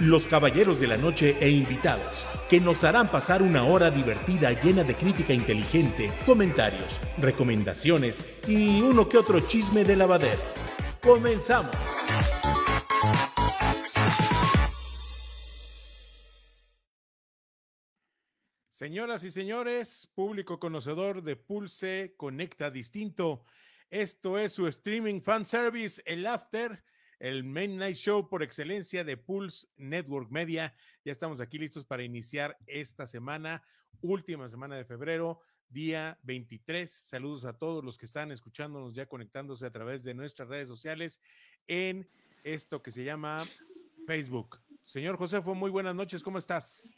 los caballeros de la noche e invitados, que nos harán pasar una hora divertida llena de crítica inteligente, comentarios, recomendaciones y uno que otro chisme de lavadero. ¡Comenzamos! Señoras y señores, público conocedor de Pulse Conecta Distinto, esto es su streaming fan service, el After, el Main Night Show por excelencia de Pulse Network Media. Ya estamos aquí listos para iniciar esta semana, última semana de febrero, día 23. Saludos a todos los que están escuchándonos ya conectándose a través de nuestras redes sociales en esto que se llama Facebook. Señor Josefo, muy buenas noches, ¿cómo estás?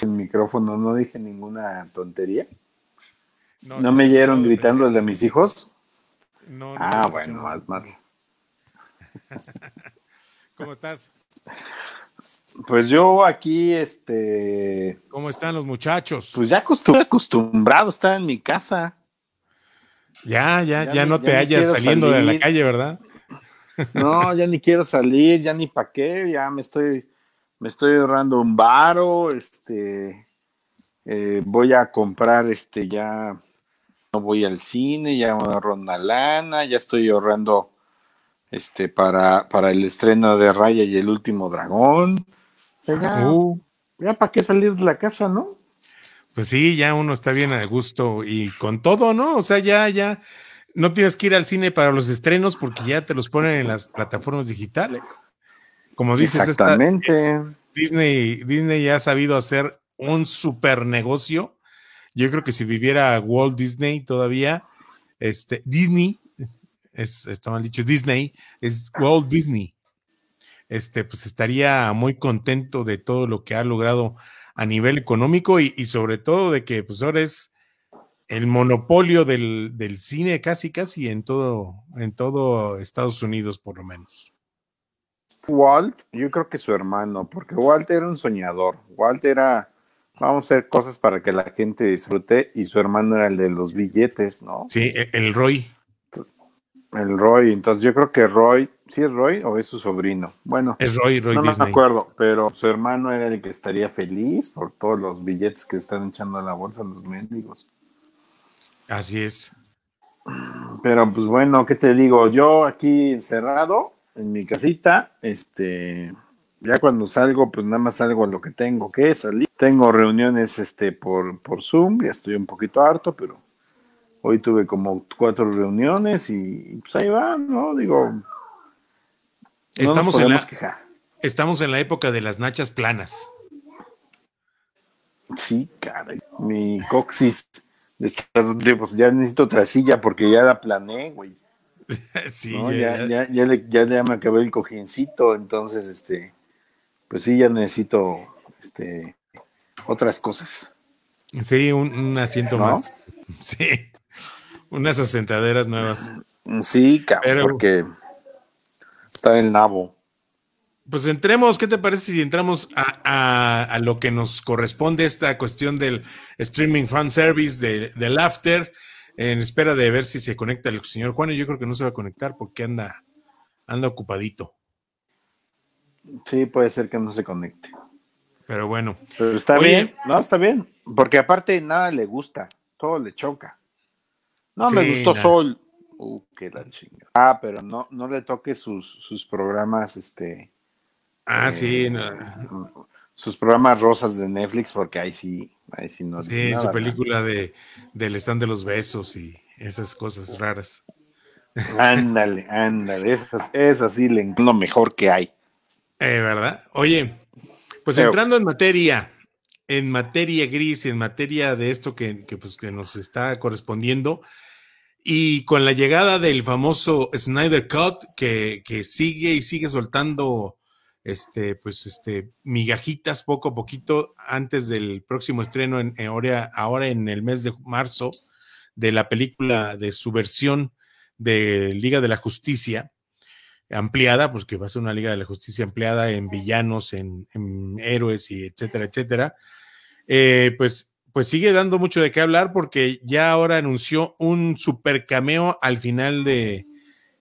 El micrófono, no dije ninguna tontería. ¿No, no me oyeron gritando el de mis hijos? No, ah, bueno, más, más. ¿Cómo estás? Pues yo aquí, este. ¿Cómo están los muchachos? Pues ya acostum acostumbrado a estar en mi casa. Ya, ya, ya, ya no te hallas saliendo salir. de la calle, ¿verdad? No, ya ni quiero salir, ya ni pa' qué, ya me estoy, me estoy ahorrando un varo, este, eh, voy a comprar, este, ya no voy al cine, ya me ahorro una lana, ya estoy ahorrando este, para, para el estreno de Raya y el último dragón. Ya, uh. ya para qué salir de la casa, ¿no? Pues sí, ya uno está bien a gusto y con todo, ¿no? O sea, ya, ya no tienes que ir al cine para los estrenos porque ya te los ponen en las plataformas digitales. Como dices, Exactamente. Esta, Disney, Disney ya ha sabido hacer un super negocio. Yo creo que si viviera Walt Disney todavía, este, Disney, es, está mal dicho, Disney, es Walt Disney. Este, pues estaría muy contento de todo lo que ha logrado a nivel económico y, y sobre todo de que pues ahora es el monopolio del, del, cine casi casi en todo, en todo Estados Unidos por lo menos. Walt, yo creo que su hermano, porque Walt era un soñador. Walt era, vamos a hacer cosas para que la gente disfrute, y su hermano era el de los billetes, ¿no? Sí, el Roy. El Roy, entonces yo creo que Roy, ¿sí es Roy o es su sobrino? Bueno, es Roy, Roy no, Disney. me acuerdo, pero su hermano era el que estaría feliz por todos los billetes que están echando a la bolsa los mendigos. Así es. Pero pues bueno, ¿qué te digo? Yo aquí encerrado en mi casita, este, ya cuando salgo, pues nada más salgo a lo que tengo que salir. Tengo reuniones este, por, por Zoom, ya estoy un poquito harto, pero hoy tuve como cuatro reuniones y pues ahí va, ¿no? Digo, no estamos, en la, quejar. estamos en la época de las nachas planas. Sí, caray, mi coxis, pues ya necesito otra silla porque ya la planeé, güey. sí, ¿no? ya, ya, ya, le, ya, ya, me acabé el cojincito, entonces, este, pues sí, ya necesito, este, otras cosas. Sí, un, un asiento ¿No? más. Sí, unas asentaderas nuevas. Sí, cabrón, Pero, porque está el nabo. Pues entremos, ¿qué te parece si entramos a, a, a, lo que nos corresponde esta cuestión del streaming fan service de, del after? en espera de ver si se conecta el señor Juan y yo creo que no se va a conectar porque anda, anda ocupadito. Sí, puede ser que no se conecte. Pero bueno. Pero está Oye, bien, no, está bien, porque aparte nada le gusta, todo le choca. No, sí, me gustó. Sol. Uh, qué la chingada. Ah, pero no, no le toque sus, sus programas, este. Ah, eh, sí. No. sus programas rosas de Netflix, porque ahí sí, ahí sí no. Sí, su película de, del stand de los besos y esas cosas raras. Ándale, ándale, esas, esas sí le lo mejor que hay. Eh, ¿Verdad? Oye, pues entrando en materia, en materia gris, en materia de esto que, que, pues, que nos está correspondiendo, y con la llegada del famoso Snyder Cut, que, que sigue y sigue soltando este, pues, este, migajitas poco a poquito antes del próximo estreno en, ahora, ahora en el mes de marzo de la película de su versión de Liga de la Justicia ampliada, pues que va a ser una Liga de la Justicia ampliada en villanos, en, héroes y etcétera, etcétera. Eh, pues, pues sigue dando mucho de qué hablar porque ya ahora anunció un super cameo al final de,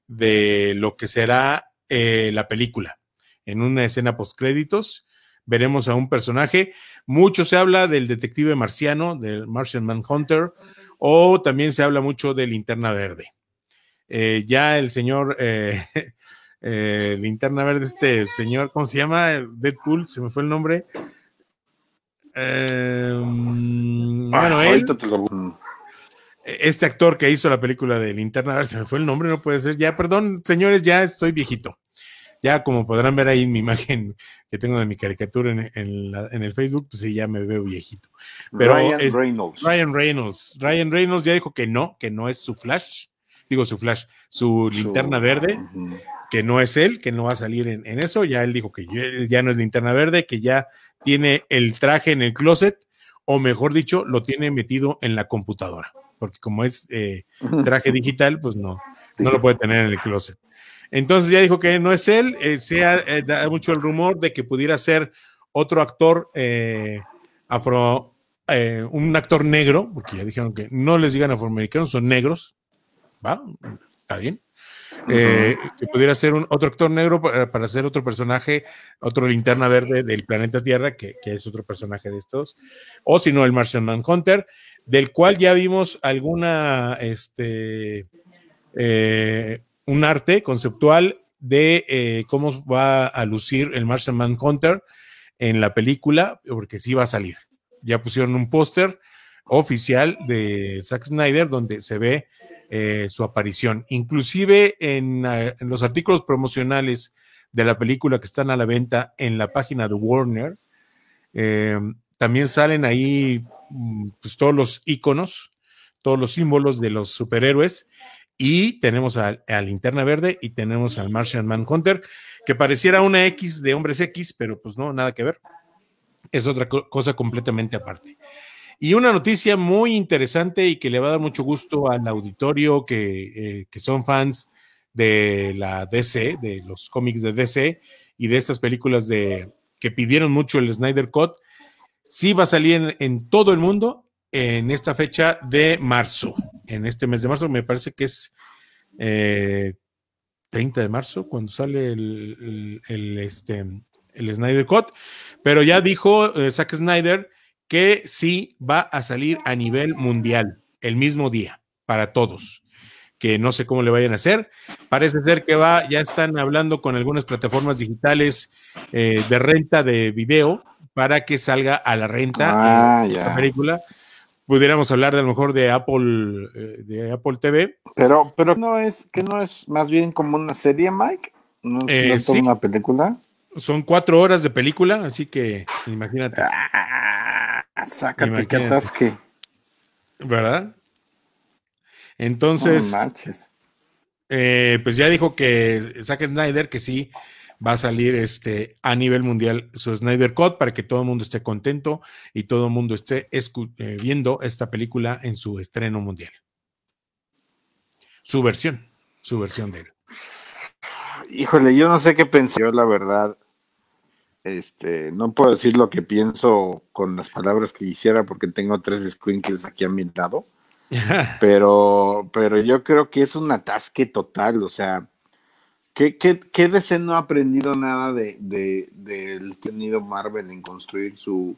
de lo que será eh, la película en una escena postcréditos. Veremos a un personaje. Mucho se habla del detective marciano, del Martian Manhunter, o también se habla mucho de Linterna Verde. Eh, ya el señor eh, Linterna Verde, este señor, ¿cómo se llama? Deadpool, se me fue el nombre. Mm, bueno, ah, él, este actor que hizo la película de Linterna Verde, se me fue el nombre, no puede ser. Ya, perdón, señores, ya estoy viejito. Ya como podrán ver ahí en mi imagen que tengo de mi caricatura en, el Facebook, pues sí, ya me veo viejito. Pero Ryan Reynolds. Ryan Reynolds. Ryan Reynolds ya dijo que no, que no es su Flash. Digo su Flash, su, linterna verde, que no es él, que no va a salir en, eso. Ya él dijo que ya no es linterna verde, que ya tiene el traje en el closet, o mejor dicho, lo tiene metido en la computadora. Porque como es eh, traje digital, pues no, no lo puede tener en el closet. Entonces ya dijo que no es él, eh, se ha eh, da mucho el rumor de que pudiera ser otro actor eh, afro, un actor negro, porque ya dijeron que no les digan afroamericanos, son negros, ¿va? Está bien. Que pudiera ser un, otro actor negro para, para, ser otro personaje, otro linterna verde del planeta Tierra, que, es otro personaje de estos, o si no, el Martian Manhunter, del cual ya vimos alguna, este, eh, un arte conceptual de eh, cómo va a lucir el Martian Manhunter en la película, porque sí va a salir. Ya pusieron un póster oficial de Zack Snyder donde se ve eh, su aparición. Inclusive en, eh, en, los artículos promocionales de la película que están a la venta en la página de Warner, también salen ahí mm, pues, todos los iconos, todos los símbolos de los superhéroes y tenemos a, Linterna Verde y tenemos al Martian Manhunter, que pareciera una X de hombres X, pero pues no, nada que ver. Es otra cosa completamente aparte. Y una noticia muy interesante y que le va a dar mucho gusto al auditorio que, eh, que son fans de la DC, de los cómics de DC y de estas películas de que pidieron mucho el Snyder Cut, sí va a salir en todo el mundo en esta fecha de marzo en este mes de marzo, me parece que es 30 eh, de marzo, cuando sale el, este, el Snyder Cut, pero ya dijo eh, Zack Snyder que sí va a salir a nivel mundial el mismo día para todos que no sé cómo le vayan a hacer. Parece ser que va, ya están hablando con algunas plataformas digitales eh, de renta de video para que salga a la renta ah, la película pudiéramos hablar de a lo mejor de Apple, eh, de Apple TV. Pero, pero no es, que no es más bien como una serie, Mike. No, es eh, una película. Son cuatro horas de película, así que imagínate. Ah, sácate que atasque. ¿Verdad? Entonces, eh, pues ya dijo que Zack Snyder que sí va a salir este, a nivel mundial su Snyder Cut para que todo el mundo esté contento y todo el mundo esté eh, viendo esta película en su estreno mundial. Su versión, su versión de él. Híjole, yo no sé qué pensé, yo la verdad. Este, no puedo decir lo que pienso con las palabras que quisiera porque tengo tres squinkles aquí a mi lado. pero, pero yo creo que es un atasque total, o sea, ¿Qué, qué, qué DC no ha aprendido nada de, de, del tenido Marvel en construir su,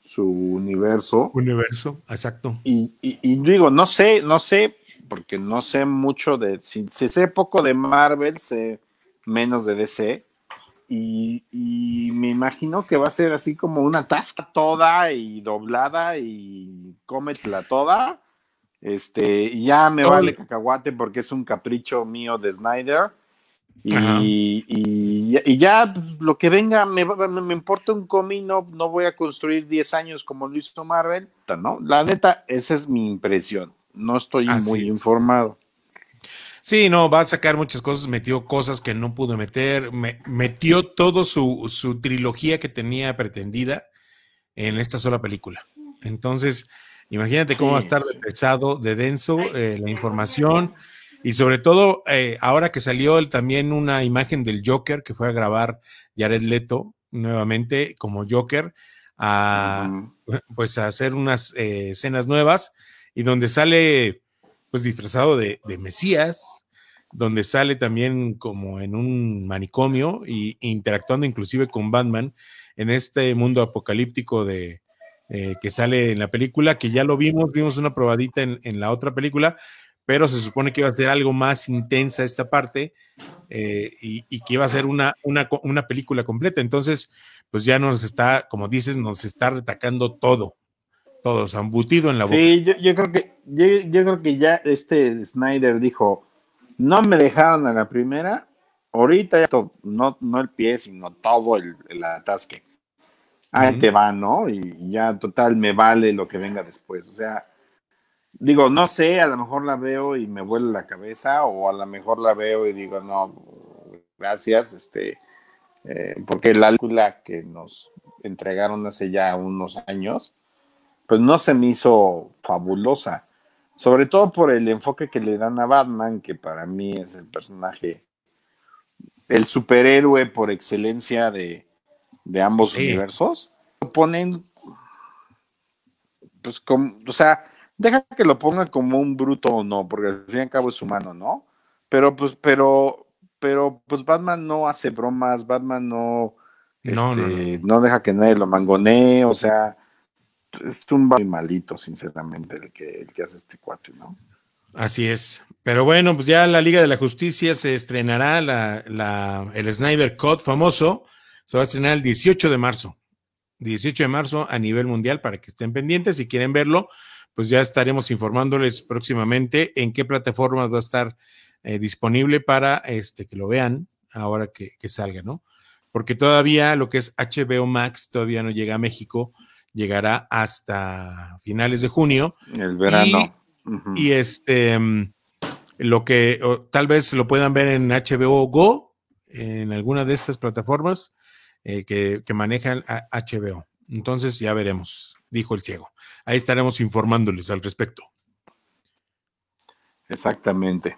su universo? Universo, exacto. Y, y, digo, no sé, no sé, porque no sé mucho de, si, sé poco de Marvel, sé menos de DC. Y, me imagino que va a ser así como una tasca toda y doblada y cómetela toda. Este, ya me vale cacahuate porque es un capricho mío de Snyder. Y, y, ya pues, lo que venga, me, me, importa un comino, no, voy a construir 10 años como lo hizo Marvel, ¿no? La neta, esa es mi impresión. No estoy muy informado. Sí, no, va a sacar muchas cosas, metió cosas que no pudo meter, metió todo su, su, trilogía que tenía pretendida en esta sola película. Entonces, imagínate cómo va a estar de pesado, de denso eh, la información y sobre todo eh, ahora que salió también una imagen del Joker que fue a grabar Jared Leto nuevamente como Joker a pues a hacer unas eh, escenas nuevas y donde sale pues disfrazado de, Mesías, donde sale también como en un manicomio y interactuando inclusive con Batman en este mundo apocalíptico de eh, que sale en la película, que ya lo vimos, vimos una probadita en, la otra película, pero se supone que iba a ser algo más intensa esta parte eh, y, que iba a ser una, una, una película completa. Entonces, pues ya nos está, como dices, nos está retacando todo, todos embutido en la boca. Sí, yo, creo que yo, creo que ya este Snyder dijo, no me dejaron a la primera, ahorita ya no, no el pie, sino todo el, atasque. Ahí te va, ¿no? Y ya total me vale lo que venga después. O sea, digo, no sé, a lo mejor la veo y me vuelve la cabeza, o a lo mejor la veo y digo, no, gracias, este, eh, porque la película que nos entregaron hace ya unos años, pues no se me hizo fabulosa, sobre todo por el enfoque que le dan a Batman, que para mí es el personaje, el superhéroe por excelencia de, ambos universos. Lo ponen, pues, como, o sea, deja que lo ponga como un bruto o no, porque al fin y al cabo es humano, ¿no? Pero, pues, pero, pero, pues Batman no hace bromas, Batman no, no, no, este, no deja que nadie lo mangonee, o sea, es un muy malito, sinceramente, el que, el que hace este cuatro, ¿no? Así es. Pero bueno, pues ya la Liga de la Justicia se estrenará, la, el Snyder Cut famoso, se va a estrenar el 18 de marzo. 18 de marzo a nivel mundial para que estén pendientes. Si quieren verlo, pues ya estaremos informándoles próximamente en qué plataformas va a estar eh, disponible para este, que lo vean ahora que, que salga, ¿no? Porque todavía lo que es HBO Max todavía no llega a México llegará hasta finales de junio. El verano. Y, este, mm, lo que tal vez lo puedan ver en HBO Go, en alguna de estas plataformas eh, que, que, manejan HBO. Entonces ya veremos, dijo el ciego. Ahí estaremos informándoles al respecto. Exactamente.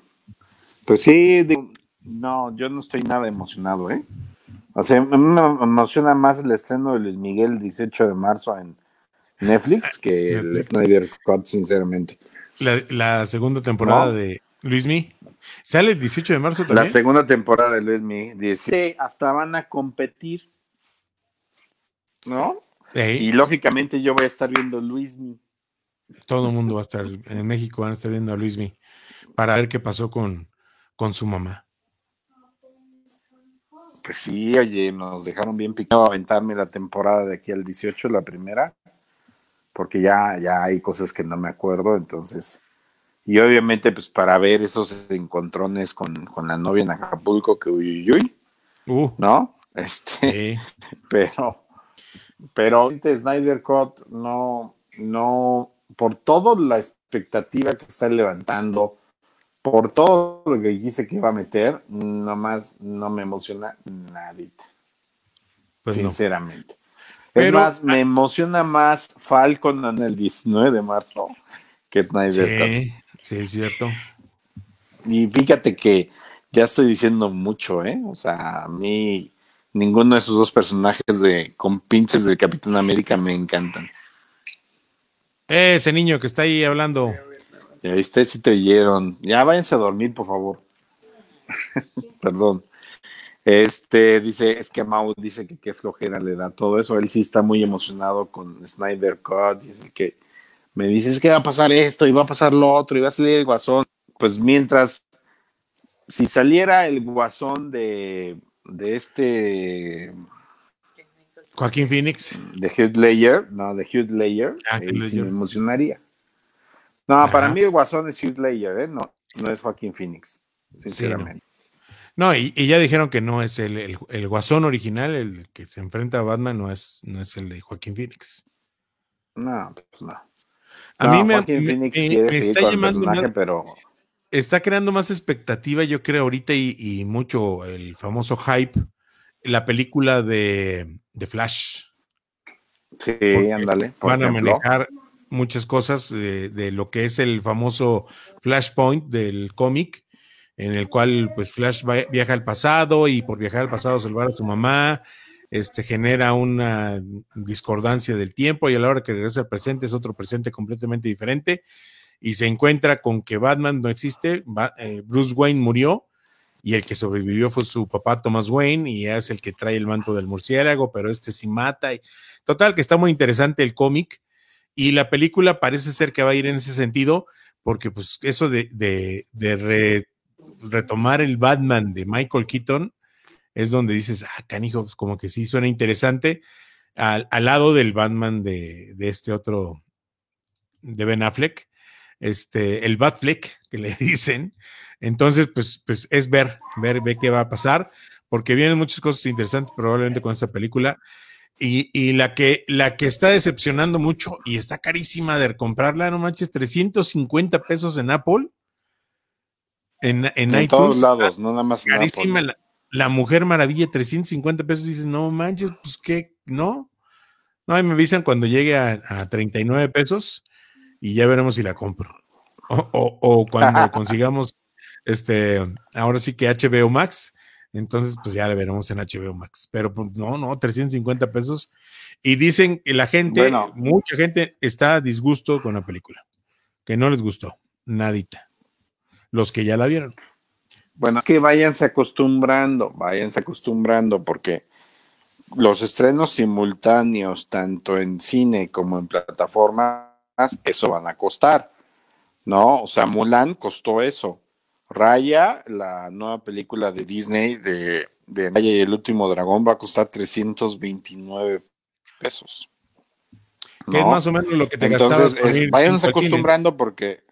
Pues sí, no, yo no estoy nada emocionado, ¿eh? O sea, me emociona más el estreno de Luis Miguel el 18 de marzo en Netflix que el Snyder Cut, sinceramente. La, segunda temporada de Luismi. ¿Sale el 18 de marzo también? La segunda temporada de Luismi. Sí, hasta van a competir. ¿No? Y lógicamente yo voy a estar viendo Luismi. Todo el mundo va a estar, en México van a estar viendo a Luismi para ver qué pasó con, con su mamá. Pues sí, oye, nos dejaron bien picado aventarme la temporada de aquí al 18, la primera, porque ya, ya hay cosas que no me acuerdo, entonces. Y obviamente, pues para ver esos encontrones con, la novia en Acapulco, que uy, uy, uy, uh. ¿no? Este, pero, pero Snyder Cut no, no, por toda la expectativa que está levantando, por todo lo que dice que iba a meter, nomás no me emociona nadita. Pues sinceramente. es más, me emociona más Falcon en el 19 de marzo que Snyder. Sí, sí, es cierto. Y fíjate que ya estoy diciendo mucho, ¿eh? O sea, a mí ninguno de esos dos personajes de con pinches del Capitán América me encantan. ese niño que está ahí hablando. Ya ustedes sí te oyeron. Ya váyanse a dormir, por favor. Perdón. Este dice, es que Mau dice que qué flojera le da todo eso. Él sí está muy emocionado con Snyder Cut. Dice que me dice, que va a pasar esto y va a pasar lo otro y va a salir el guasón. Pues mientras, si saliera el guasón de, de este Joaquín Phoenix. De Hugh Ledger, no, de Hugh Ledger, ah, sí me emocionaría. No, para mí el guasón es Hugh Ledger, ¿eh? no, no es Joaquín Phoenix, sinceramente. no. y, ya dijeron que no es el, el, guasón original, el que se enfrenta a Batman, no es, no es el de Joaquín Phoenix. No, pues no. A mí me, está llamando pero está creando más expectativa, yo creo, ahorita y, mucho el famoso hype, la película de, Flash. Sí, ándale. Van a manejar muchas cosas de, lo que es el famoso Flashpoint del cómic, en el cual pues Flash viaja al pasado y por viajar al pasado salvar a su mamá, este, genera una discordancia del tiempo y a la hora que regresa al presente es otro presente completamente diferente y se encuentra con que Batman no existe, eh, Bruce Wayne murió y el que sobrevivió fue su papá Thomas Wayne y es el que trae el manto del murciélago, pero este sí mata. Y, total, que está muy interesante el cómic y la película parece ser que va a ir en ese sentido porque pues eso de, de, retomar el Batman de Michael Keaton es donde dices, ah, canijo, pues como que sí suena interesante al, al lado del Batman de, de este otro, de Ben Affleck este, el Batfleck, que le dicen. Entonces, pues, pues es ver, ver, ver qué va a pasar, porque vienen muchas cosas interesantes probablemente con esta película. Y, la, que, la que está decepcionando mucho y está carísima de comprarla, no manches, 350 pesos en Apple. En, en, todos lados, no nada más. Carísima la, Mujer Maravilla, 350 pesos. Dices, no manches, pues qué, no. No, ahí me avisan cuando llegue a, a 39 pesos y ya veremos si la compro. O, cuando consigamos, este, ahora sí que HBO Max, entonces pues ya la veremos en HBO Max. Pero pues, no, no, 350 pesos. Y dicen que la gente, mucha gente está a disgusto con la película, que no les gustó, nadita. Los que ya la vieron. Bueno, que váyanse acostumbrando, váyanse acostumbrando, porque los estrenos simultáneos, tanto en cine como en plataforma, eso van a costar, ¿no? O sea, Mulan costó eso. Raya, la nueva película de Disney de, de Raya y el último dragón, va a costar 329 pesos. Que es más o menos lo que te Entonces, vayan acostumbrando porque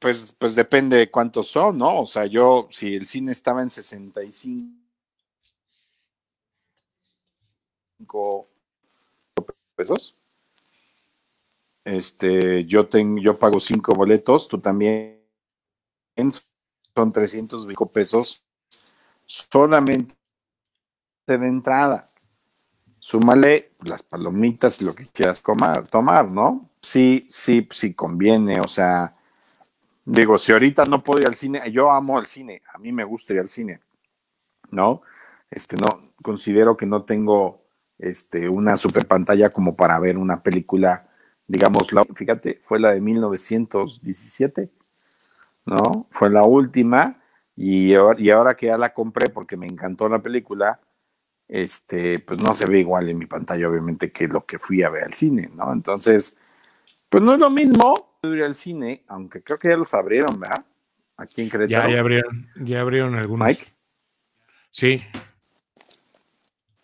pues, pues depende de cuántos son, ¿no? O sea, yo, si el cine estaba en 65 pesos, este, yo, tengo, yo pago cinco boletos, tú también. Son 305 pesos solamente de entrada. Súmale las palomitas y lo que quieras tomar, ¿no? Sí, sí, sí conviene. O sea, digo, si ahorita no puedo ir al cine, yo amo el cine, a mí me gusta ir al cine, ¿no? Este, no, considero que no tengo este, una super pantalla como para ver una película digamos, la, fíjate, fue la de 1917, ¿no? Fue la última y ahora, y ahora que ya la compré porque me encantó la película, este, pues no se ve igual en mi pantalla, obviamente, que lo que fui a ver al cine, ¿no? Entonces, pues no es lo mismo ir al cine, aunque creo que ya los abrieron, ¿verdad? Aquí en Querétaro. Ya, ya abrieron, ya abrieron algunos. Mike. Sí.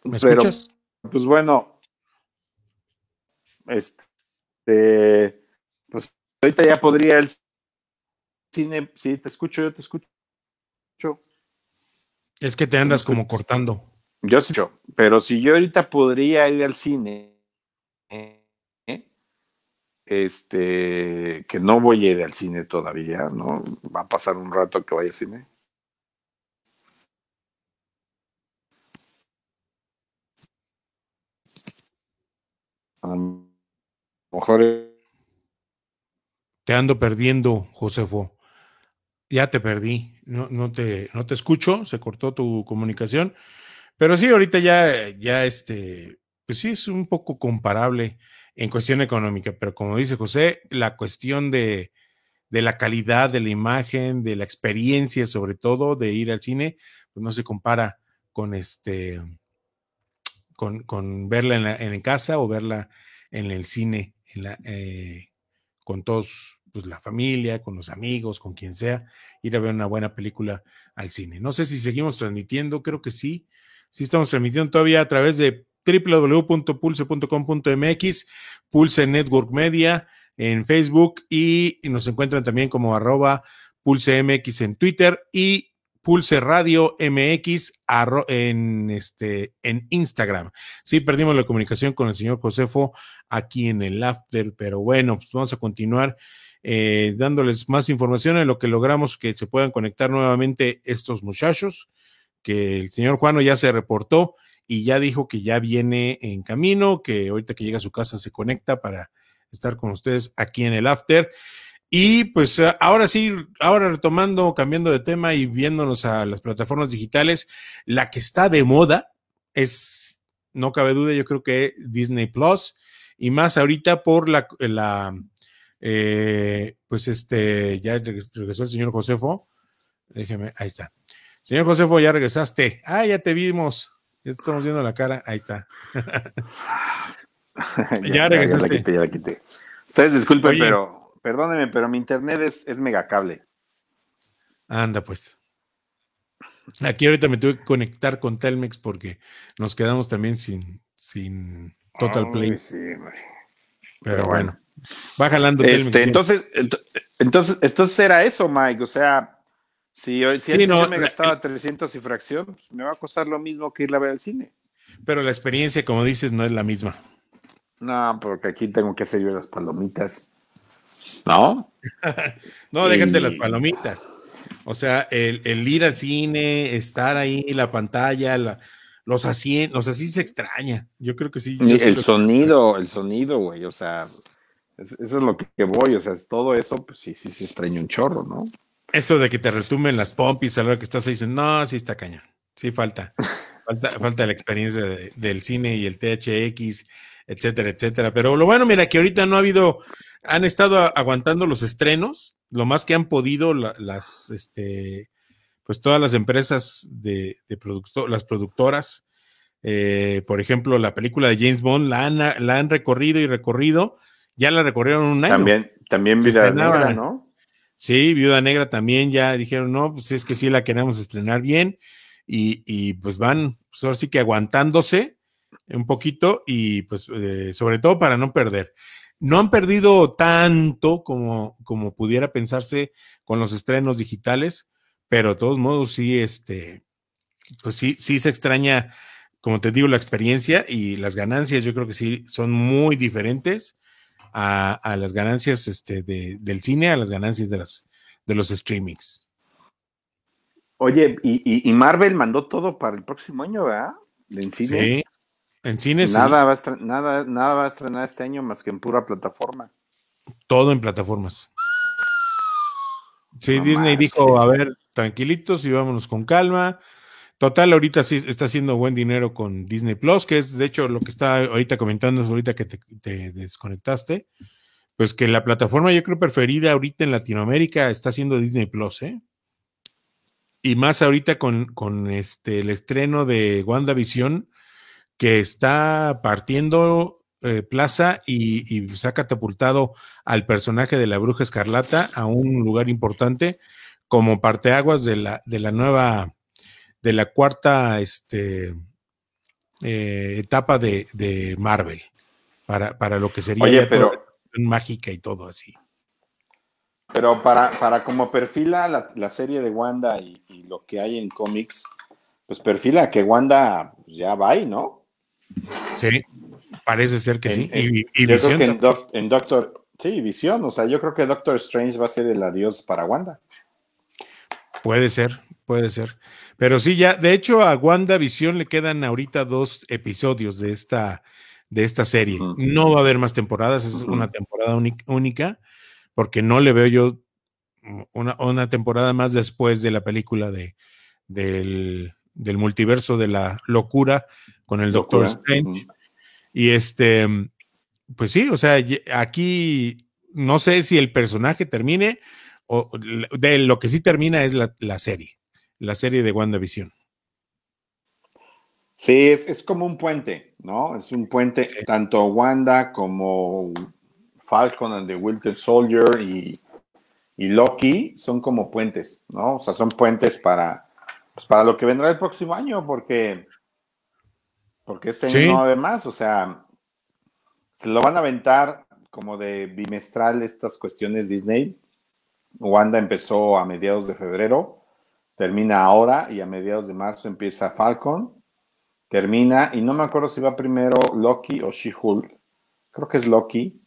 ¿Me escuchas? Pues bueno, este, este, pues ahorita ya podría el cine, sí, te escucho, yo te escucho. Es que te andas como cortando. Yo sí, pero si yo ahorita podría ir al cine, este, que no voy a ir al cine todavía, ¿no? Va a pasar un rato que vaya al cine. mejor. Te ando perdiendo, Josefo. Ya te perdí. No, no, te, no te escucho, se cortó tu comunicación. Pero sí, ahorita ya, ya este, pues sí es un poco comparable en cuestión económica, pero como dice José, la cuestión de, de la calidad de la imagen, de la experiencia, sobre todo de ir al cine, pues no se compara con este, con, con verla en, en casa o verla en el cine eh, con todos, pues, la familia, con los amigos, con quien sea, ir a ver una buena película al cine. No sé si seguimos transmitiendo, creo que sí. Sí estamos transmitiendo todavía a través de www.pulse.com.mx, Pulse Network Media en Facebook y, nos encuentran también como arroba Pulse MX en Twitter y Pulse Radio MX en, este, en Instagram. Sí, perdimos la comunicación con el señor Josefo aquí en el after, pero bueno, pues vamos a continuar eh, dándoles más información en lo que logramos que se puedan conectar nuevamente estos muchachos, que el señor Juano ya se reportó y ya dijo que ya viene en camino, que ahorita que llega a su casa se conecta para estar con ustedes aquí en el after. Y pues ahora sí, ahora retomando, cambiando de tema y viéndonos a las plataformas digitales, la que está de moda es, no cabe duda, yo creo que Disney Plus, y más ahorita por la eh, pues este, ya regresó el señor Josefo, déjeme, ahí está. Señor Josefo, ya regresaste. Ah, ya te vimos. Ya te estamos viendo la cara. Ahí está. ya, regresaste. Ya, la quité, ya la quité. Ustedes disculpen, pero perdónenme, pero mi internet es, es megacable. Anda, pues. Aquí ahorita me tuve que conectar con Telmex porque nos quedamos también sin, sin Total Play. Sí, pero, bueno. Va jalando. Este, entonces, entonces, entonces era eso, Mike. O sea, si, hoy, si no, me gastaba 300 y fracción, pues, me va a costar lo mismo que ir a ver al cine. Pero la experiencia, como dices, no es la misma. No, porque aquí tengo que hacer yo las palomitas. ¿No? no, déjate las palomitas. O sea, el, ir al cine, estar ahí, la pantalla, los asientos, así se extraña. Yo creo que sí. El sonido, el sonido, güey, o sea, eso es lo que voy, o sea, todo eso, pues sí, sí se extraña un chorro, ¿no? Eso de que te retumen las pompis a la hora que estás ahí, dicen, no, sí está cañón. Sí falta. falta, falta la experiencia del cine y el THX, etcétera, etcétera. Pero lo bueno, mira, que ahorita no ha habido, han estado aguantando los estrenos, lo más que han podido las, este, pues todas las empresas de, de producto, las productoras, eh, por ejemplo, la película de James Bond la han, la han recorrido y recorrido, ya la recorrieron un año. También, también Vida Negra, ¿no? Sí, Viuda Negra también ya dijeron, no, pues es que sí la queremos estrenar bien y, pues van, pues ahora sí que aguantándose un poquito y pues eh, sobre todo para no perder. No han perdido tanto como, como pudiera pensarse con los estrenos digitales, pero de todos modos sí, este, pues sí, sí se extraña, como te digo, la experiencia y las ganancias, yo creo que sí son muy diferentes a, las ganancias este, del cine, a las ganancias de, las, de los streamings. Oye, y, Marvel mandó todo para el próximo año, ¿verdad? En cine. Sí, en cine nada Va a nada, nada va a estrenar este año más que en pura plataforma. Todo en plataformas. Sí, Disney dijo, a ver, tranquilitos y vámonos con calma. Total, ahorita sí está haciendo buen dinero con Disney Plus, que es de hecho lo que está ahorita comentando, ahorita que te, desconectaste, pues que la plataforma yo creo preferida ahorita en Latinoamérica está siendo Disney Plus, ¿eh? Y más ahorita con, con este, el estreno de WandaVision, que está partiendo eh, plaza y, y, se ha catapultado al personaje de la bruja escarlata a un lugar importante como parteaguas de la, de la nueva de la cuarta este, eh, etapa de, Marvel, para, para, lo que sería Oye, pero, mágica y todo así. Pero para, para como perfila la, serie de Wanda y, lo que hay en cómics, pues perfila que Wanda pues, ya va ahí, ¿no? Sí, parece ser que sí. y, Visión en, Doctor, sí, Visión, o sea, yo creo que Doctor Strange va a ser el adiós para Wanda. Puede ser, puede ser. Pero sí, ya, de hecho, a WandaVision le quedan ahorita dos episodios de esta, de esta serie. No va a haber más temporadas, es una temporada única, porque no le veo yo una, temporada más después de la película de, del, multiverso de la locura con el Doctor Strange. Y este, pues sí, o sea, aquí no sé si el personaje termine o de lo que sí termina es la serie la serie de WandaVision. Sí, es, como un puente, ¿no? Es un puente, tanto Wanda como Falcon and the Winter Soldier y, y Loki son como puentes, ¿no? O sea, son puentes para, pues, para lo que vendrá el próximo año, porque, porque este año no más, o sea, se lo van a aventar como de bimestral estas cuestiones Disney. Wanda empezó a mediados de febrero, termina ahora y a mediados de marzo empieza Falcon, termina y no me acuerdo si va primero Loki o She-Hulk, creo que es Loki,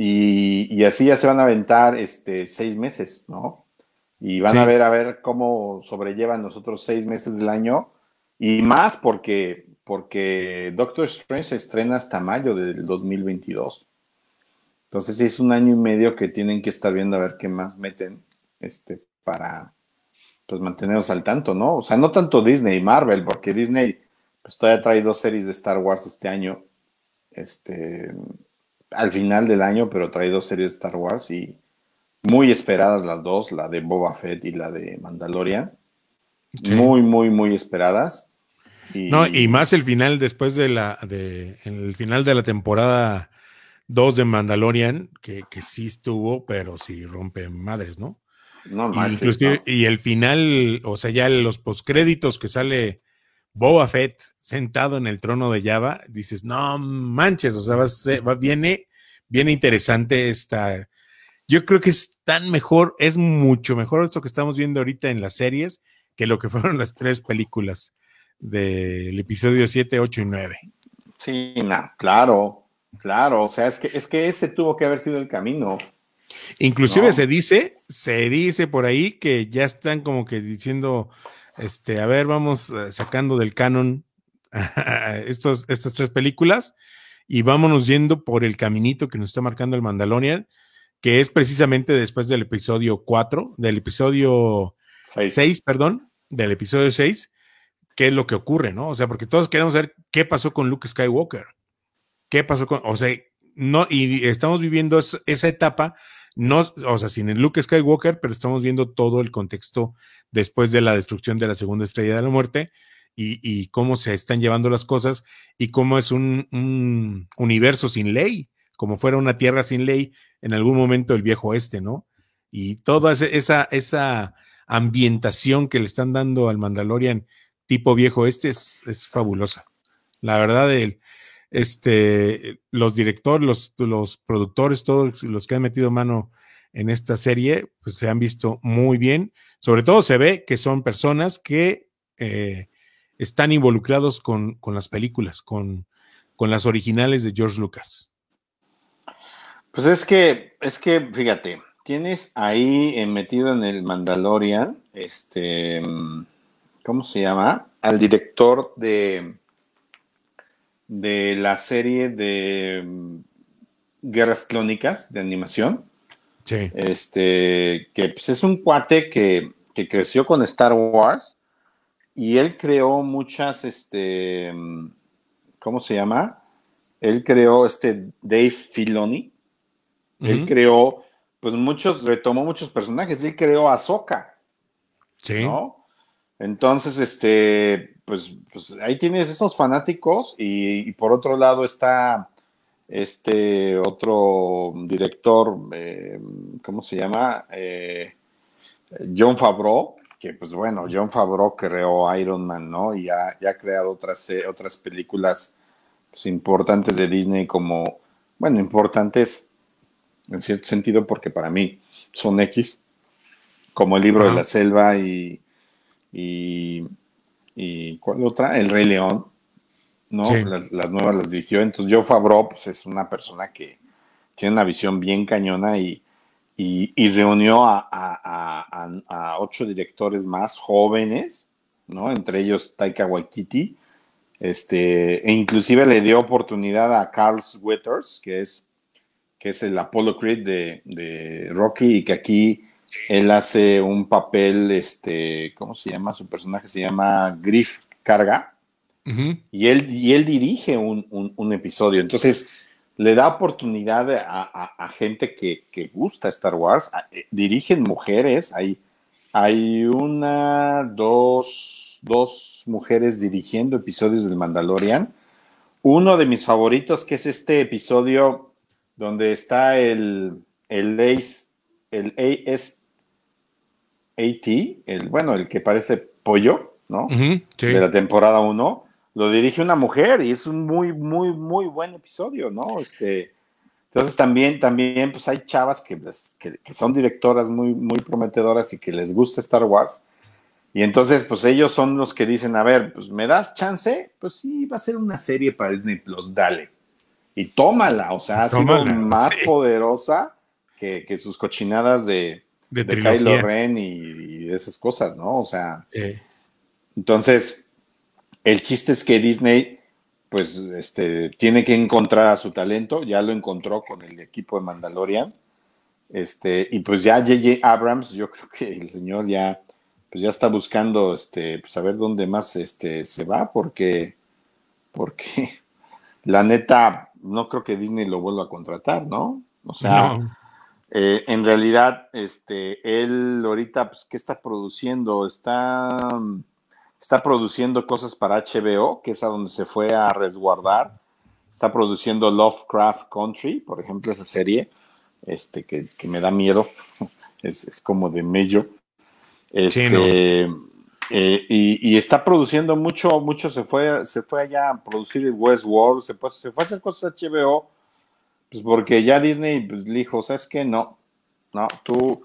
y, así ya se van a aventar este, seis meses, ¿no? Y van a ver a ver cómo sobrellevan los otros seis meses del año. Y más porque, porque Doctor Strange se estrena hasta mayo del 2022. Entonces es un año y medio que tienen que estar viendo a ver qué más meten este, para pues mantenernos al tanto, ¿no? O sea, no tanto Disney y Marvel, porque Disney pues todavía trae dos series de Star Wars este año. Este, al final del año, pero trae dos series de Star Wars y muy esperadas las dos, la de Boba Fett y la de Mandalorian. Muy, muy, muy esperadas. Y... No, y más el final después de la, de, el final de la temporada 2 de Mandalorian, que, que sí estuvo, pero sí rompe madres, ¿no? No, inclusive, y el final, o sea, ya los postcréditos que sale Boba Fett sentado en el trono de Java, dices, no manches, o sea, va, viene, viene interesante esta. Yo creo que es tan mejor, es mucho mejor esto que estamos viendo ahorita en las series que lo que fueron las tres películas del episodio 7, 8 y 9. Sí, no, claro, claro, o sea, es que, es que ese tuvo que haber sido el camino. Inclusive se dice, se dice por ahí que ya están como que diciendo, este, a ver, vamos eh, sacando del canon estos, estas tres películas y vámonos yendo por el caminito que nos está marcando el Mandalorian, que es precisamente después del episodio 4, del episodio 6, perdón, del episodio 6, qué es lo que ocurre, ¿no? O sea, porque todos queremos saber qué pasó con Luke Skywalker, qué pasó con, o sea, no, y estamos viviendo esa etapa no, o sea, sin el Luke Skywalker, pero estamos viendo todo el contexto después de la destrucción de la segunda estrella de la muerte y, cómo se están llevando las cosas y cómo es un, universo sin ley, como fuera una tierra sin ley en algún momento el viejo oeste, ¿no? Y toda esa, esa ambientación que le están dando al Mandalorian tipo viejo oeste es, es fabulosa. La verdad, el, este, los directores, los, productores, todos los que han metido mano en esta serie, pues se han visto muy bien. Sobre todo se ve que son personas que eh, están involucrados con, con las películas, con, con, las originales de George Lucas. Pues es que, es que, fíjate, tienes ahí metido en el Mandalorian, este, ¿cómo se llama? Al director de de la serie de mm, Guerras Clónicas de animación. Sí. Este, que pues, es un cuate que, creció con Star Wars y él creó muchas, este, mm, ¿cómo se llama? Él creó este Dave Filoni. Él creó, pues muchos, retomó muchos personajes. Él creó a Soka. Sí. ¿no? Entonces, este, pues, pues, ahí tienes esos fanáticos y, por otro lado está este otro director, eh, ¿cómo se llama? Eh, John Favreau, que pues bueno, John Favreau creó Iron Man, ¿no? Y ya, ha creado otras, eh, otras películas pues, importantes de Disney como, bueno, importantes en cierto sentido porque para mí son X, como el libro de la selva y y ¿cuál otra? El Rey León, ¿no? Las, nuevas las dirigió. Entonces, Joe Favreau pues, es una persona que tiene una visión bien cañona y, y, reunió a, a, ocho directores más jóvenes, ¿no? Entre ellos Taika Waititi, este, e inclusive le dio oportunidad a Carl Weathers, que es, que es el Apollo Creed de, de Rocky, y que aquí él hace un papel, este, ¿cómo se llama? Su personaje se llama Griff Carga. y, él, y él dirige un, episodio. Entonces, le da oportunidad a, gente que, gusta Star Wars. Eh, dirigen mujeres. Hay, hay una, dos, dos mujeres dirigiendo episodios del Mandalorian. Uno de mis favoritos, que es este episodio donde está el, el Lace el AS AT, el, bueno, el que parece pollo, ¿no? De la temporada 1, lo dirige una mujer y es un muy, muy, muy buen episodio, ¿no? Este, entonces también, también, pues hay chavas que, que, son directoras muy, muy prometedoras y que les gusta Star Wars. Y entonces, pues ellos son los que dicen, a ver, pues me das chance, pues sí, va a ser una serie para Disney Plus, dale. Y tómala, o sea, ha sido más poderosa que, que sus cochinadas de, de, Kylo Ren y, esas cosas, ¿no? O sea, entonces, el chiste es que Disney, pues, este, tiene que encontrar a su talento, ya lo encontró con el equipo de Mandalorian, este, y pues ya J.J. Abrams, yo creo que el señor ya, pues ya está buscando, este, pues a ver dónde más, este, se va, porque, porque, la neta, no creo que Disney lo vuelva a contratar, ¿no? O sea, eh, en realidad, este, él ahorita, pues, ¿qué está produciendo? Está, está produciendo cosas para HBO, que es a donde se fue a resguardar. Está produciendo Lovecraft Country, por ejemplo, esa serie, este, que, me da miedo. Es, como de mello. Este, eh, y, está produciendo mucho, mucho se fue, se fue allá a producir Westworld, se, se fue a hacer cosas HBO pues porque ya Disney pues, le dijo, ¿sabes qué? No, no, tú,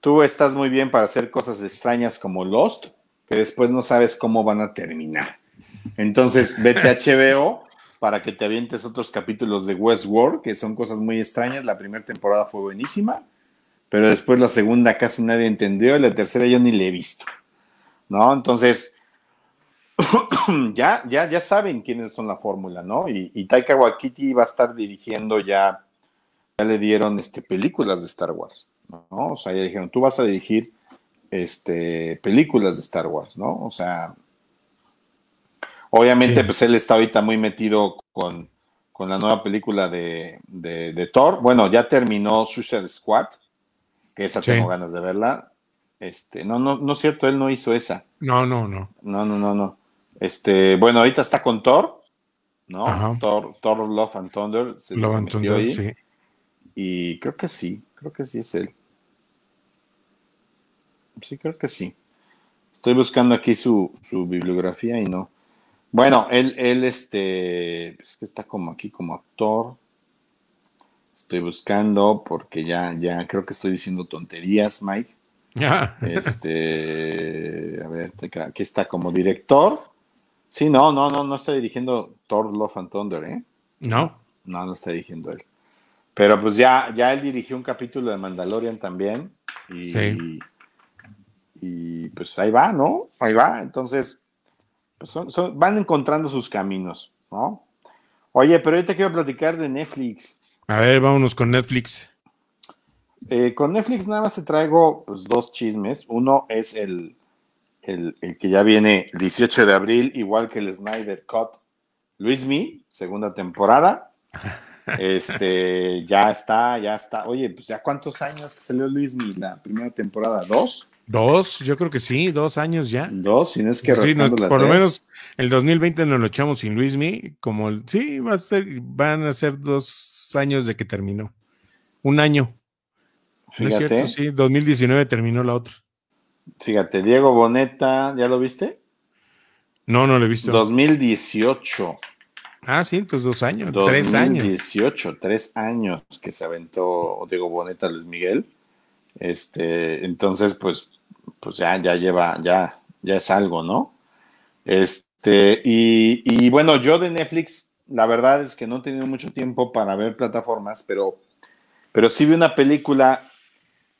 tú estás muy bien para hacer cosas extrañas como Lost, que después no sabes cómo van a terminar. Entonces, vete a HBO para que te avientes otros capítulos de Westworld, que son cosas muy extrañas. La primera temporada fue buenísima, pero después la segunda casi nadie entendió y la tercera yo ni le he visto. ¿No? Entonces, ya, ya, ya saben quiénes son la fórmula, ¿no? Y, y, Taika Waititi va a estar dirigiendo ya, ya le dieron este, películas de Star Wars, ¿no? O sea, ya dijeron, tú vas a dirigir este, películas de Star Wars, ¿no? O sea, obviamente, pues él está ahorita muy metido con, la nueva película de, de, Thor. Bueno, ya terminó Suicide Squad, que esa tengo ganas de verla. Este, no, no, no es cierto, él no hizo esa. No, no, no. No, no, no, no. Este, bueno, ahorita está con Thor, ¿no? Thor, Thor, Love and Thunder. Se Love and Thunder, sí. Y creo que sí, creo que sí es él. Sí, creo que sí. Estoy buscando aquí su, bibliografía y no. Bueno, él, él, este, es que está como aquí como actor. Estoy buscando porque ya, ya creo que estoy diciendo tonterías, Mike. Este, a ver, aquí está como director. Sí, no, no, no, no está dirigiendo Thor Love and Thunder, ¿eh? No. No, no está dirigiendo él. Pero pues ya, ya él dirigió un capítulo de Mandalorian también. Y, sí. y, pues ahí va, ¿no? Ahí va. Entonces, pues van encontrando sus caminos, ¿no? Oye, pero ahorita quiero platicar de Netflix. A ver, vámonos con Netflix. Eh, con Netflix nada más te traigo pues, dos chismes. Uno es el, el, que ya viene el 18 de abril, igual que el Snyder Cut. Luis Mi, segunda temporada. Este, ya está, ya está. Oye, pues ya cuántos años que salió Luis Mi la primera temporada, ¿dos? Dos, yo creo que sí, dos años ya. Dos, si no es que sí, por lo menos el 2020 nos lo echamos sin Luis Mi, como sí, va a ser, van a ser dos años de que terminó. Un año. Fíjate. es cierto, sí, 2019 terminó la otra. Fíjate, Diego Boneta, ¿ya lo viste? No, no lo he visto. 2018. Ah, sí, entonces dos años, tres años. 2018, tres años que se aventó Diego Boneta Luis Miguel. Este, entonces, pues, pues ya, ya lleva, ya, ya es algo, ¿no? Este, y, y bueno, yo de Netflix, la verdad es que no he tenido mucho tiempo para ver plataformas, pero, pero sí vi una película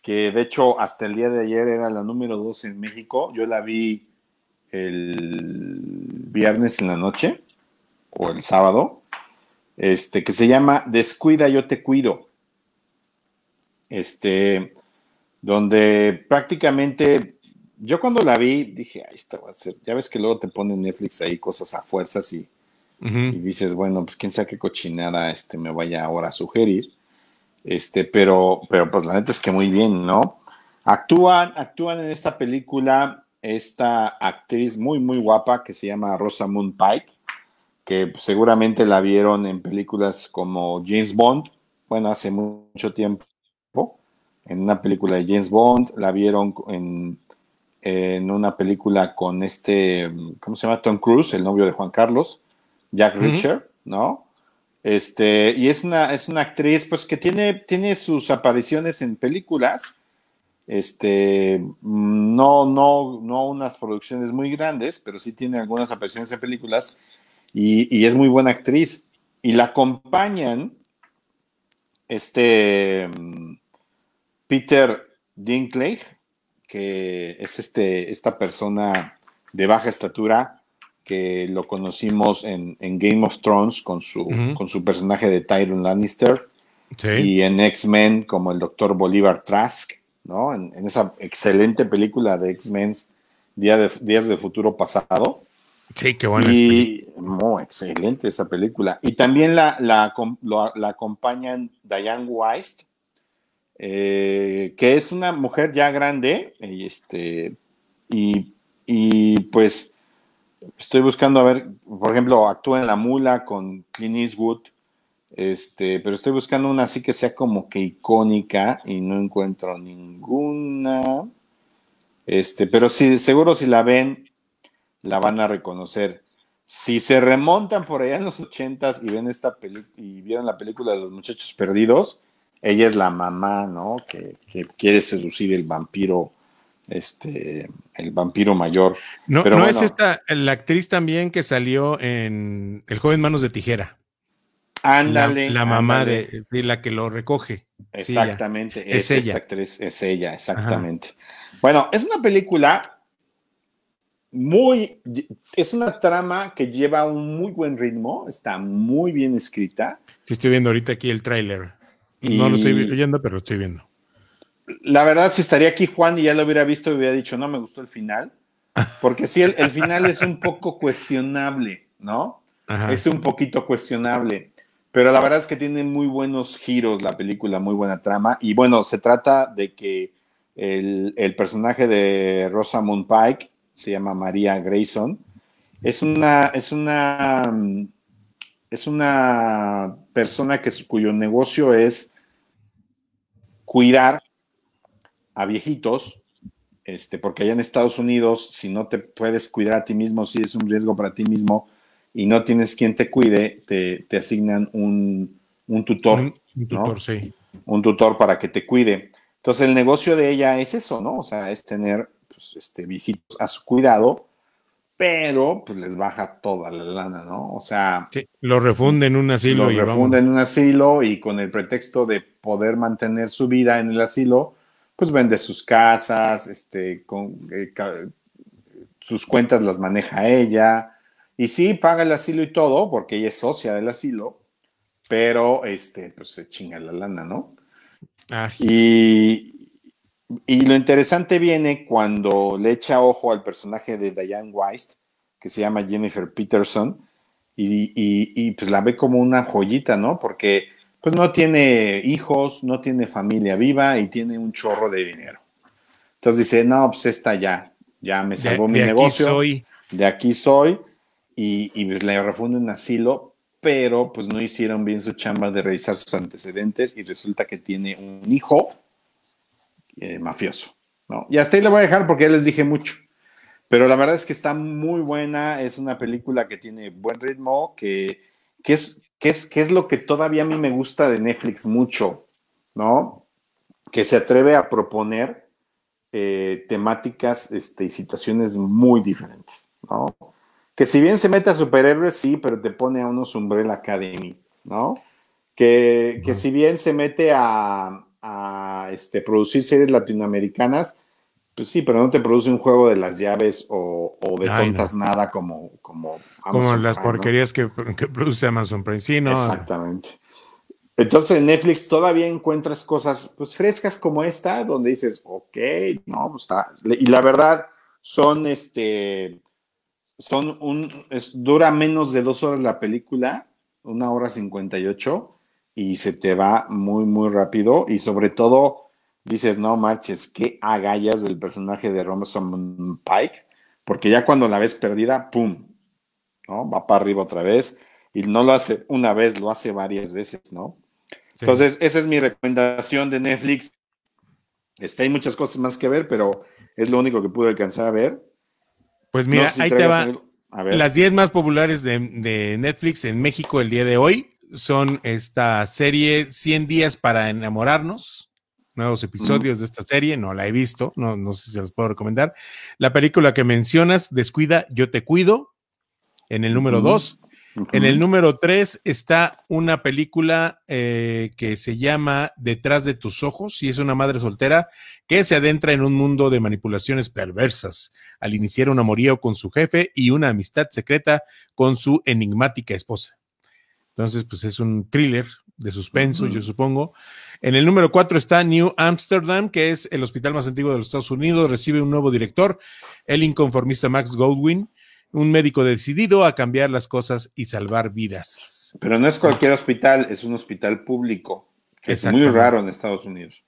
que de hecho hasta el día de ayer era la número dos en México. Yo la vi el viernes en la noche o el sábado, este, que se llama Descuida, yo te cuido. Este, donde prácticamente yo cuando la vi dije, ahí está, va a ser. Ya ves que luego te ponen Netflix ahí cosas a fuerzas y, y dices, bueno, pues quién sabe qué cochinada este, me vaya ahora a sugerir. Este, pero, pero pues la neta es que muy bien, ¿no? Actúan, actúan en esta película esta actriz muy, muy guapa que se llama Rosamund Pike, que seguramente la vieron en películas como James Bond, bueno, hace mucho tiempo, en una película de James Bond, la vieron en, en una película con este, ¿cómo se llama? Tom Cruise, el novio de Juan Carlos, Jack Reacher, ¿no? Este, y es una, es una actriz, pues, que tiene, tiene sus apariciones en películas, este, no, no, no unas producciones muy grandes, pero sí tiene algunas apariciones en películas y, y es muy buena actriz. Y la acompañan, este, Peter Dinklage, que es este, esta persona de baja estatura que lo conocimos en, Game of Thrones con su, con su personaje de Tyron Lannister y en X-Men como el Dr. Bolívar Trask, ¿no? En, esa excelente película de X-Men Día de, Días de Futuro Pasado. Sí, qué buena. Y muy excelente esa película. Y también la, la, la acompañan Diane Weist, eh, que es una mujer ya grande, y, este, y, pues estoy buscando a ver, por ejemplo, actúa en La Mula con Clint Eastwood, este, pero estoy buscando una así que sea como que icónica y no encuentro ninguna. Este, pero sí, seguro si la ven, la van a reconocer. Si se remontan por allá en los ochentas y ven esta y vieron la película de los muchachos perdidos, ella es la mamá, ¿no? Que, quiere seducir el vampiro, este, el vampiro mayor. No, no es esta, la actriz también que salió en El joven manos de tijera. Ándale. La, mamá De, la que lo recoge. Exactamente, es, ella. actriz, es ella, exactamente. Bueno, es una película muy, es una trama que lleva un muy buen ritmo, está muy bien escrita. Sí, estoy viendo ahorita aquí el tráiler. No lo estoy oyendo, pero lo estoy viendo. La verdad, si estaría aquí Juan y ya lo hubiera visto, hubiera dicho, no me gustó el final. Porque sí, el, final es un poco cuestionable, ¿no? Es un poquito cuestionable. Pero la verdad es que tiene muy buenos giros la película, muy buena trama. Y bueno, se trata de que el, el personaje de Rosamund Pike, se llama María Grayson, es una, es una, es una persona que, cuyo negocio es cuidar a viejitos, este, porque allá en Estados Unidos, si no te puedes cuidar a ti mismo, si es un riesgo para ti mismo y no tienes quien te cuide, te, asignan un, tutor. Un, tutor, sí. Un tutor para que te cuide. Entonces, el negocio de ella es eso, ¿no? O sea, es tener pues, este, viejitos a su cuidado, pero pues les baja toda la lana, ¿no? O sea. Sí, lo refunde en un asilo. Lo refunde en un asilo y con el pretexto de poder mantener su vida en el asilo, pues vende sus casas, este, con, eh, sus cuentas las maneja ella, y sí, paga el asilo y todo, porque ella es socia del asilo, pero este, pues se chinga la lana, ¿no? Ah. Y, y lo interesante viene cuando le echa ojo al personaje de Diane Weist, que se llama Jennifer Peterson, y, y, pues la ve como una joyita, ¿no? Porque pues no tiene hijos, no tiene familia viva y tiene un chorro de dinero. Entonces dice, no, pues esta ya, ya me salvó mi negocio. Soy. De aquí soy. Y, y pues le refunde un asilo, pero pues no hicieron bien su chamba de revisar sus antecedentes y resulta que tiene un hijo eh, mafioso. ¿no? Y hasta ahí le voy a dejar porque ya les dije mucho. Pero la verdad es que está muy buena, es una película que tiene buen ritmo, que, que es ¿Qué es, es lo que todavía a mí me gusta de Netflix mucho? ¿No? Que se atreve a proponer eh, temáticas este, y situaciones muy diferentes, ¿no? Que si bien se mete a superhéroes, sí, pero te pone a unos Umbrella Academy, ¿no? Que, que si bien se mete a, a este, producir series latinoamericanas, pues sí, pero no te produce un juego de las llaves o, de tontas nada como, como Como las porquerías que, produce Amazon Prime. Sí, ¿no? Exactamente. Entonces en Netflix todavía encuentras cosas pues frescas como esta, donde dices, ok, no, pues está. Y la verdad, son este, son un, es, dura menos de dos horas la película, una hora cincuenta y ocho, y se te va muy, muy rápido. Y sobre todo, dices, no marches, qué agallas del personaje de Rosamund Pike, porque ya cuando la ves perdida, ¡pum! ¿no? Va para arriba otra vez y no lo hace una vez, lo hace varias veces, ¿no? Entonces, esa es mi recomendación de Netflix. Este, hay muchas cosas más que ver, pero es lo único que pude alcanzar a ver. Pues mira, ahí te va. Las 10 más populares de, de, Netflix en México el día de hoy son esta serie 100 días para enamorarnos, nuevos episodios de esta serie, no la he visto, no, no sé si se los puedo recomendar. La película que mencionas, Descuida, yo te cuido, en el número 2. En el número 3 está una película eh, que se llama Detrás de tus ojos y es una madre soltera que se adentra en un mundo de manipulaciones perversas al iniciar un amorío con su jefe y una amistad secreta con su enigmática esposa. Entonces, pues es un thriller de suspenso, yo supongo. En el número 4 está New Amsterdam, que es el hospital más antiguo de los Estados Unidos, recibe un nuevo director, el inconformista Max Goldwyn un médico decidido a cambiar las cosas y salvar vidas. Pero no es cualquier hospital, es un hospital público, que es muy raro en Estados Unidos.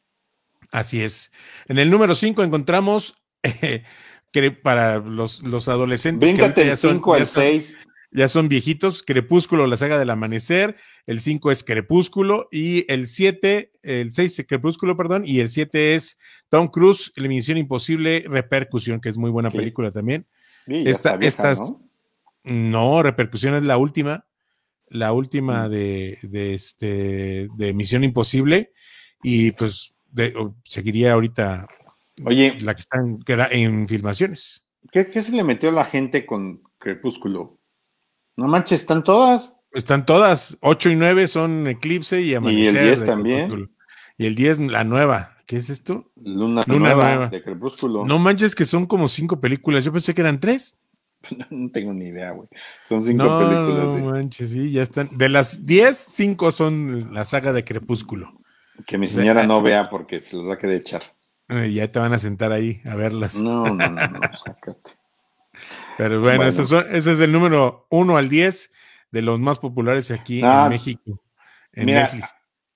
Así es. En el número 5 encontramos que para los, los adolescentes. Bríncate el 5 al 6. Ya son viejitos. Crepúsculo, la saga del amanecer. El 5 es Crepúsculo. Y el 7, el 6 es Crepúsculo, perdón. Y el 7 es Tom Cruise, La Misión Imposible, Repercusión, que es muy buena película también esta, estas, ¿no? repercusión es la última, la última mm. de, de, este, de Misión Imposible y pues seguiría ahorita Oye, la que está en, en filmaciones. ¿qué, ¿Qué, se le metió a la gente con Crepúsculo? No manches, están todas. Están todas, 8 y 9 son Eclipse y Amanecer. Y el 10 también. Y el 10, la nueva. ¿Qué es esto? Luna, nueva, de Crepúsculo. No manches que son como cinco películas. Yo pensé que eran tres. No, tengo ni idea, güey. Son cinco películas. No manches, sí, ya están. De las diez, cinco son la saga de Crepúsculo. Que mi señora no vea porque se los va a querer echar. Eh, ya te van a sentar ahí a verlas. No, no, no, no sácate. Pero bueno, Ese, es el número uno al diez de los más populares aquí en ah, México. En Netflix.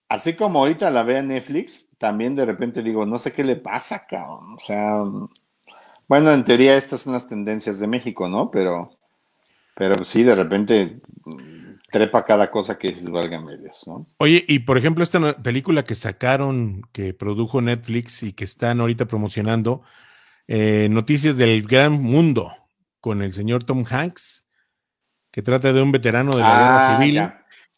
Así como ahorita la vea Netflix, también de repente digo, no sé qué le pasa, cabrón. O sea, bueno, en teoría estas son las tendencias de México, ¿no? Pero, pero sí, de repente trepa cada cosa que dices, valga medios, ¿no? Oye, y por ejemplo, esta película que sacaron, que produjo Netflix y que están ahorita promocionando, eh, Noticias del Gran Mundo, con el señor Tom Hanks, que trata de un veterano de la guerra ah, civil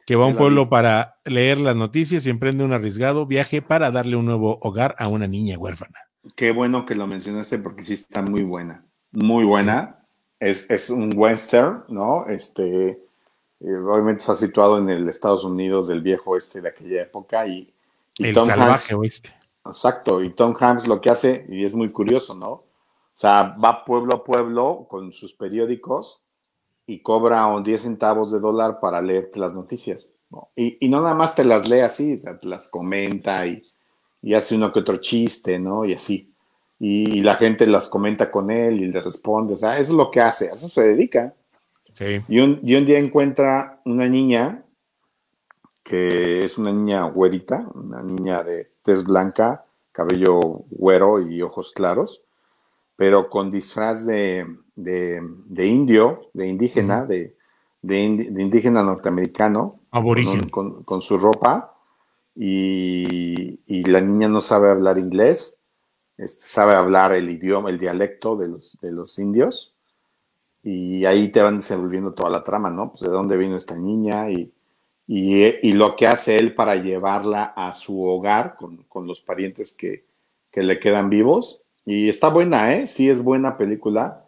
que va a un pueblo para leer las noticias y emprende un arriesgado viaje para darle un nuevo hogar a una niña huérfana. Qué bueno que lo mencionaste porque sí está muy buena, muy buena. Es, es, un western, ¿no? Este, eh, obviamente está situado en el Estados Unidos del viejo oeste de aquella época y, el salvaje oeste. Exacto, y Tom Hanks lo que hace, y es muy curioso, ¿no? O sea, va pueblo a pueblo con sus periódicos y cobra 10 centavos de dólar para leerte las noticias. Y, no nada más te las lee así, te las comenta y, hace uno que otro chiste, ¿no? Y así. Y, la gente las comenta con él y le responde. O sea, eso es lo que hace, a eso se dedica. Sí. Y un, y un día encuentra una niña que es una niña güerita, una niña de tez blanca, cabello güero y ojos claros, pero con disfraz de, de, indio, de indígena, de, indígena norteamericano, con, con, su ropa, y, la niña no sabe hablar inglés, este, sabe hablar el idioma, el dialecto de los, de los indios, y ahí te van desenvolviendo toda la trama, ¿no? Pues de dónde vino esta niña y, y, lo que hace él para llevarla a su hogar con, con los parientes que, que, le quedan vivos. Y está buena, ¿eh? Sí, es buena película.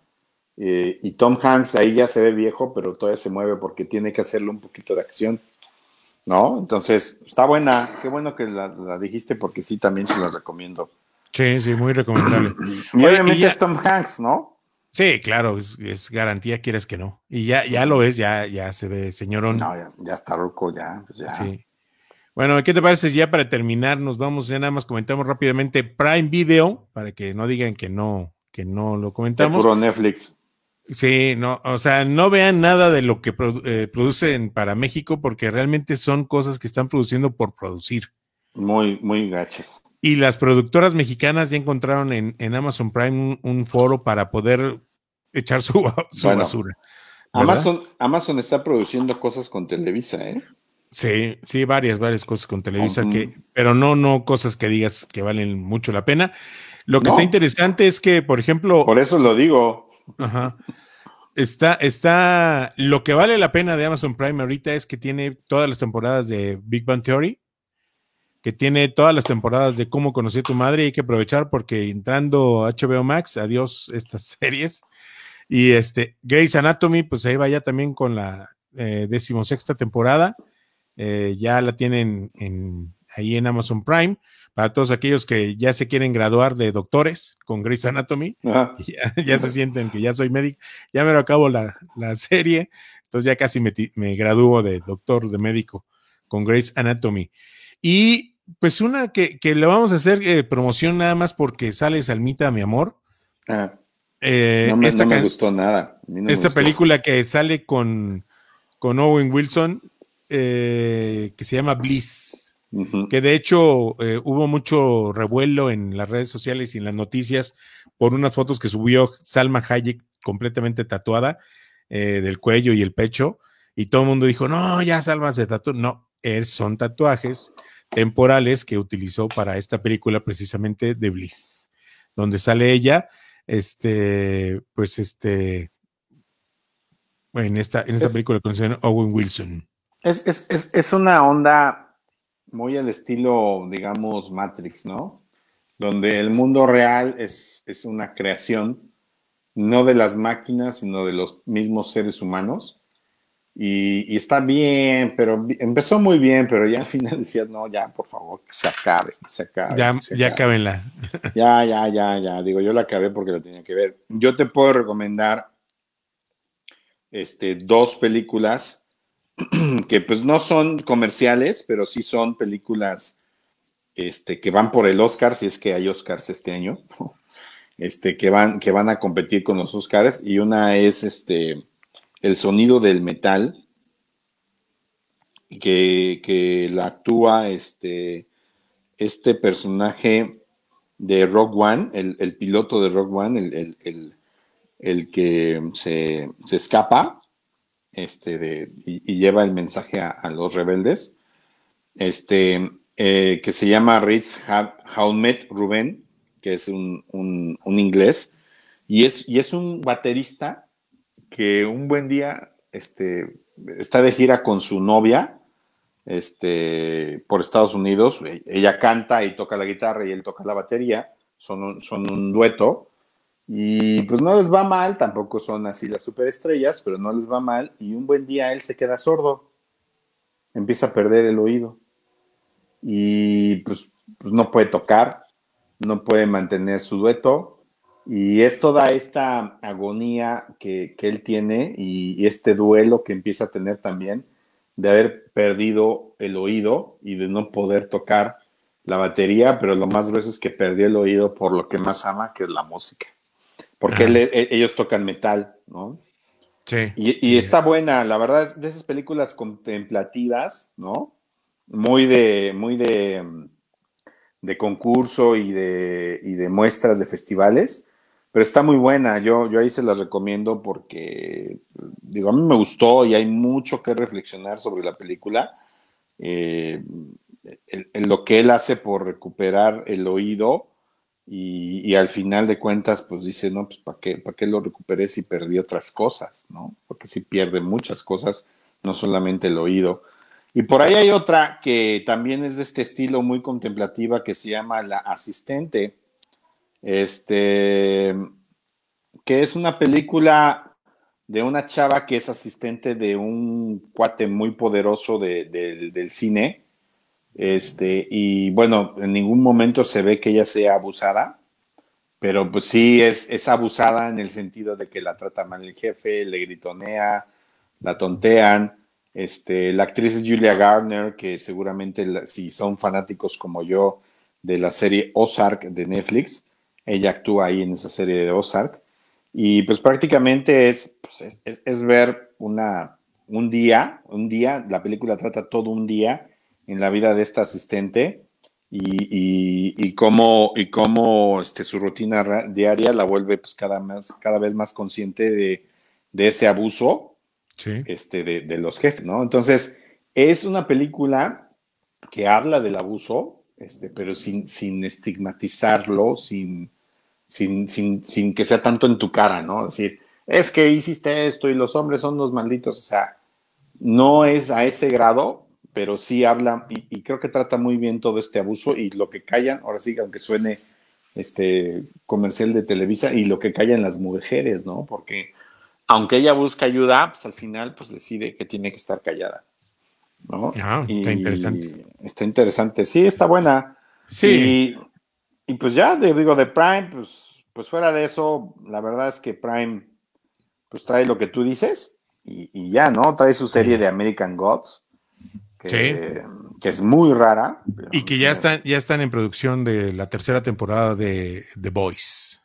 Eh, y Tom Hanks ahí ya se ve viejo, pero todavía se mueve porque tiene que hacerle un poquito de acción. ¿No? Entonces, está buena. Qué bueno que la, dijiste porque sí, también se la recomiendo. Sí, sí, muy recomendable. y obviamente es Tom Hanks, ¿no? Sí, claro, es, garantía, quieres que no. Y ya, ya lo ves, ya, ya se ve, señorón. No, ya, está ruco, ya, pues ya. Sí. Bueno, ¿qué te parece? Ya para terminar, nos vamos, ya nada más comentamos rápidamente Prime Video, para que no digan que no, que no lo comentamos. puro Netflix. Sí, no, o sea, no vean nada de lo que eh, producen para México porque realmente son cosas que están produciendo por producir. Muy, muy gachas. Y las productoras mexicanas ya encontraron en, Amazon Prime un, foro para poder echar su, basura. Amazon, Amazon está produciendo cosas con Televisa, ¿eh? Sí, sí, varias, varias cosas con Televisa que, pero no, no cosas que digas que valen mucho la pena. Lo que está interesante es que, por ejemplo. Por eso lo digo. Ajá. Está, está. Lo que vale la pena de Amazon Prime ahorita es que tiene todas las temporadas de Big Bang Theory, que tiene todas las temporadas de Cómo conocí a tu madre. Y hay que aprovechar porque entrando HBO Max, adiós estas series. Y este, Grey's Anatomy, pues ahí va ya también con la eh, decimosexta temporada. Eh, ya la tienen en, ahí en Amazon Prime. Para todos aquellos que ya se quieren graduar de doctores con Grey's Anatomy, ya, se sienten que ya soy médico, ya me lo acabo la, serie, entonces ya casi me, me gradúo de doctor de médico con Grey's Anatomy. Y pues una que, le vamos a hacer eh, promoción nada más porque sale Salmita, mi amor. Ah. Eh, no, me, gustó nada. esta película que sale con, con Owen Wilson, eh, que se llama Bliss, que de hecho eh, hubo mucho revuelo en las redes sociales y en las noticias por unas fotos que subió Salma Hayek completamente tatuada del cuello y el pecho, y todo el mundo dijo, no, ya Salma se tatuó. No, son tatuajes temporales que utilizó para esta película precisamente de Bliss, donde sale ella este, pues este, en esta, en esta película con Owen Wilson. Es, es, es, una onda muy al estilo, digamos, Matrix, ¿no? Donde el mundo real es, es una creación no de las máquinas, sino de los mismos seres humanos. Y, está bien, pero empezó muy bien, pero ya al final decías, no, ya, por favor, que se acabe, que se acabe. Ya, ya acábenla. Ya, ya, ya, ya. Digo, yo la acabé porque la tenía que ver. Yo te puedo recomendar este, dos películas que pues no son comerciales, pero sí son películas este, que van por el Oscar, si es que hay Oscars este año, este, que, van, que van a competir con los Oscars. Y una es este el sonido del metal, que, la actúa este, este personaje de Rock One, el, piloto de Rock One, el, que se, escapa este, y, lleva el mensaje a, los rebeldes, este, eh, que se llama Ritz Haumet Rubén, que es un, inglés, y es, y es un baterista que un buen día este, está de gira con su novia este, por Estados Unidos. Ella canta y toca la guitarra y él toca la batería. Son un, son un dueto. Y pues no les va mal, tampoco son así las superestrellas, pero no les va mal. Y un buen día él se queda sordo. Empieza a perder el oído. Y pues, pues no puede tocar, no puede mantener su dueto y es toda esta agonía que, él tiene y, este duelo que empieza a tener también de haber perdido el oído y de no poder tocar la batería, pero lo más grueso es que perdió el oído por lo que más ama, que es la música. Porque e, ellos tocan metal, ¿no? Sí. Y, está buena, la verdad, es de esas películas contemplativas, ¿no? Muy de, muy de, de concurso y de, y de muestras de festivales pero está muy buena, yo, yo ahí se las recomiendo porque, digo, a mí me gustó y hay mucho que reflexionar sobre la película. Eh, lo que él hace por recuperar el oído y, al final de cuentas, pues dice, no, pues ¿para qué, para qué lo recuperé si perdí otras cosas, ¿no? Porque si pierde muchas cosas, no solamente el oído. Y por ahí hay otra que también es de este estilo muy contemplativa que se llama La Asistente este, que es una película de una chava que es asistente de un cuate muy poderoso del cine. Este, y bueno, en ningún momento se ve que ella sea abusada, pero pues sí es, es abusada en el sentido de que la trata mal el jefe, le gritonea, la tontean. Este, la actriz es Julia Gardner, que seguramente si son fanáticos como yo de la serie Ozark de Netflix, ella actúa ahí en esa serie de Ozark. Y pues prácticamente es, pues, es, ver una, un día, un día, la película trata todo un día en la vida de esta asistente y, y, cómo, y cómo este, su rutina diaria la vuelve pues cada, más, cada vez más consciente de, ese abuso este, de, de, los jefes, ¿no? Entonces, es una película que habla del abuso, este, pero sin, sin estigmatizarlo, sin, sin, sin, sin que sea tanto en tu cara, ¿no? Es decir, es que hiciste esto y los hombres son los malditos, o sea, no es a ese grado, pero sí habla y, creo que trata muy bien todo este abuso y lo que callan, ahora sí, aunque suene este comercial de Televisa y lo que callan las mujeres, ¿no? Porque aunque ella busca ayuda, pues al final pues decide que tiene que estar callada. ¿no? Ah, está interesante. Está interesante, sí, está buena. Sí. Y, pues ya, digo, de Prime, pues, pues fuera de eso, la verdad es que Prime pues trae lo que tú dices y, ya, ¿no? Trae su serie de American Gods, que, que es muy rara. Y que ya están, ya están en producción de la tercera temporada de The Boys.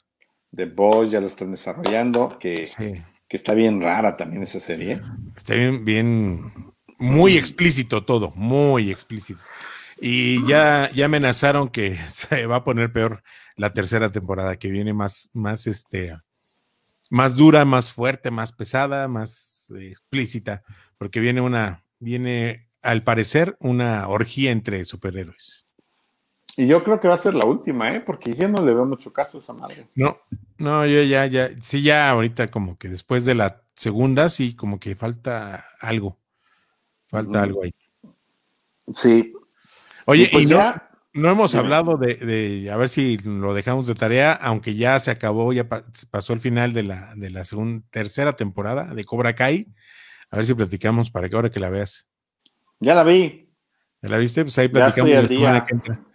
The Boys ya lo están desarrollando, que, que está bien rara también esa serie. Está bien, bien, muy explícito todo, muy explícito. Y ya, ya amenazaron que se va a poner peor la tercera temporada, que viene más, más este, más dura, más fuerte, más pesada, más eh, explícita, porque viene una, viene al parecer una orgía entre superhéroes. Y yo creo que va a ser la última, ¿eh? Porque yo no le veo mucho caso a esa madre. No, no, yo ya, ya, sí, ya ahorita como que después de la segunda, sí, como que falta algo. Falta algo ahí. Sí. Oye, y, pues no, no, hemos hablado de, a ver si lo dejamos de tarea, aunque ya se acabó, ya pasó el final de la, de la segunda, tercera temporada de Cobra Kai. A ver si platicamos para que ahora que la veas. Ya la vi. ¿Ya la viste? Pues ahí platicamos la semana que entra.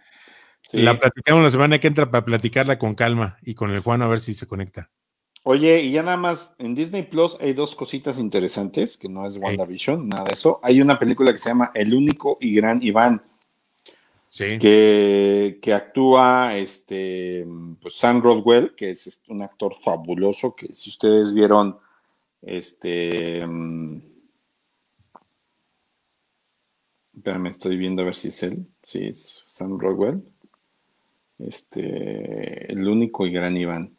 La platicamos la semana que entra para platicarla con calma y con el Juan a ver si se conecta. Oye, y ya nada más, en Disney Plus hay dos cositas interesantes, que no es WandaVision, nada de eso. Hay una película que se llama El único y gran Iván. Sí. Que, que actúa este pues Sam Rodwell, que es un actor fabuloso, que si ustedes vieron este mm, me estoy viendo a ver si es él. Sí, es Sam Rodwell. Este, el único y gran Iván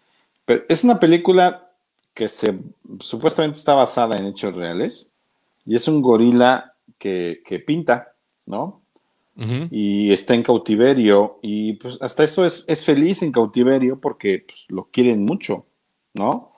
es una película que se supuestamente está basada en hechos reales y es un gorila que, pinta, ¿no? Y está en cautiverio y pues hasta eso es, feliz en cautiverio porque pues, lo quieren mucho, ¿no?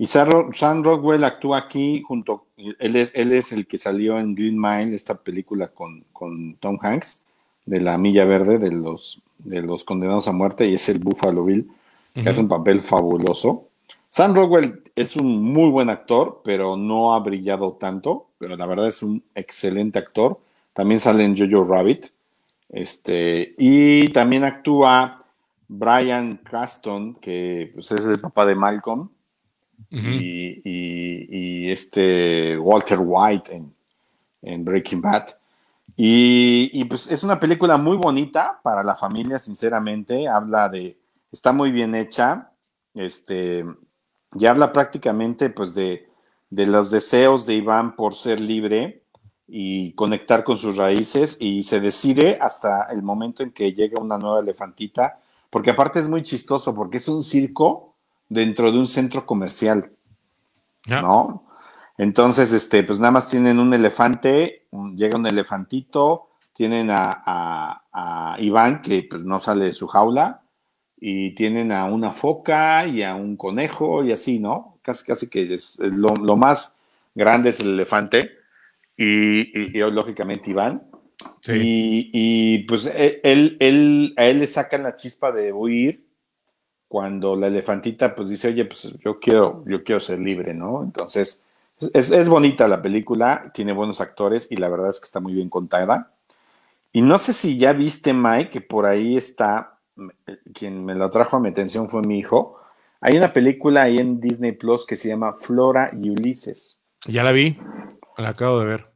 Y Sam, Rockwell actúa aquí junto, él es, él es el que salió en Green Mile, esta película con, con Tom Hanks, de la Milla Verde, de los, de los condenados a muerte, y es el Buffalo Bill que hace un papel fabuloso. Sam Rockwell es un muy buen actor, pero no ha brillado tanto, pero la verdad es un excelente actor. También sale en Jojo Rabbit. Este, y también actúa Brian Caston, que pues, es el papá de Malcolm, y, este Walter White en, Breaking Bad. Y, pues es una película muy bonita para la familia, sinceramente. Habla de, está muy bien hecha, este, y habla prácticamente pues de, los deseos de Iván por ser libre y conectar con sus raíces y se decide hasta el momento en que llega una nueva elefantita, porque aparte es muy chistoso, porque es un circo dentro de un centro comercial, ¿no? Entonces, este, pues nada más tienen un elefante, llega un elefantito, tienen a, a, Iván que pues no sale de su jaula, y tienen a una foca y a un conejo y así, ¿no? Casi, casi que es, lo, más grande es el elefante y, lógicamente Iván. Sí. Y, pues e, él, él, a él le sacan la chispa de huir cuando la elefantita pues dice, oye, pues yo quiero, yo quiero ser libre, ¿no? Entonces, es, es bonita la película, tiene buenos actores y la verdad es que está muy bien contada. Y no sé si ya viste, Mike, que por ahí está eh, quien me lo trajo a mi atención fue mi hijo. Hay una película ahí en Disney Plus que se llama Flora y Ulises. Ya la vi, la acabo de ver.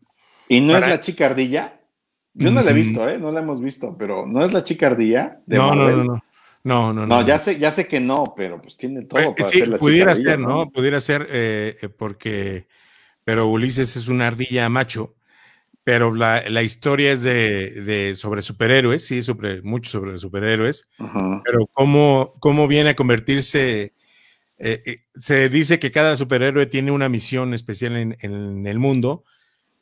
¿Y no es la chica ardilla? Yo no la he visto, ¿eh? No la hemos visto, pero ¿no es la chica ardilla? no, no, no, no. No, no, no. ya sé, ya sé que no, pero pues tiene todo eh, para ser la pudiera ser, ¿no? Pudiera ser eh, porque, pero Ulises es una ardilla macho pero la, historia es de, sobre superhéroes, sí, sobre, mucho sobre superhéroes, pero cómo, cómo viene a convertirse, eh, eh, se dice que cada superhéroe tiene una misión especial en, el mundo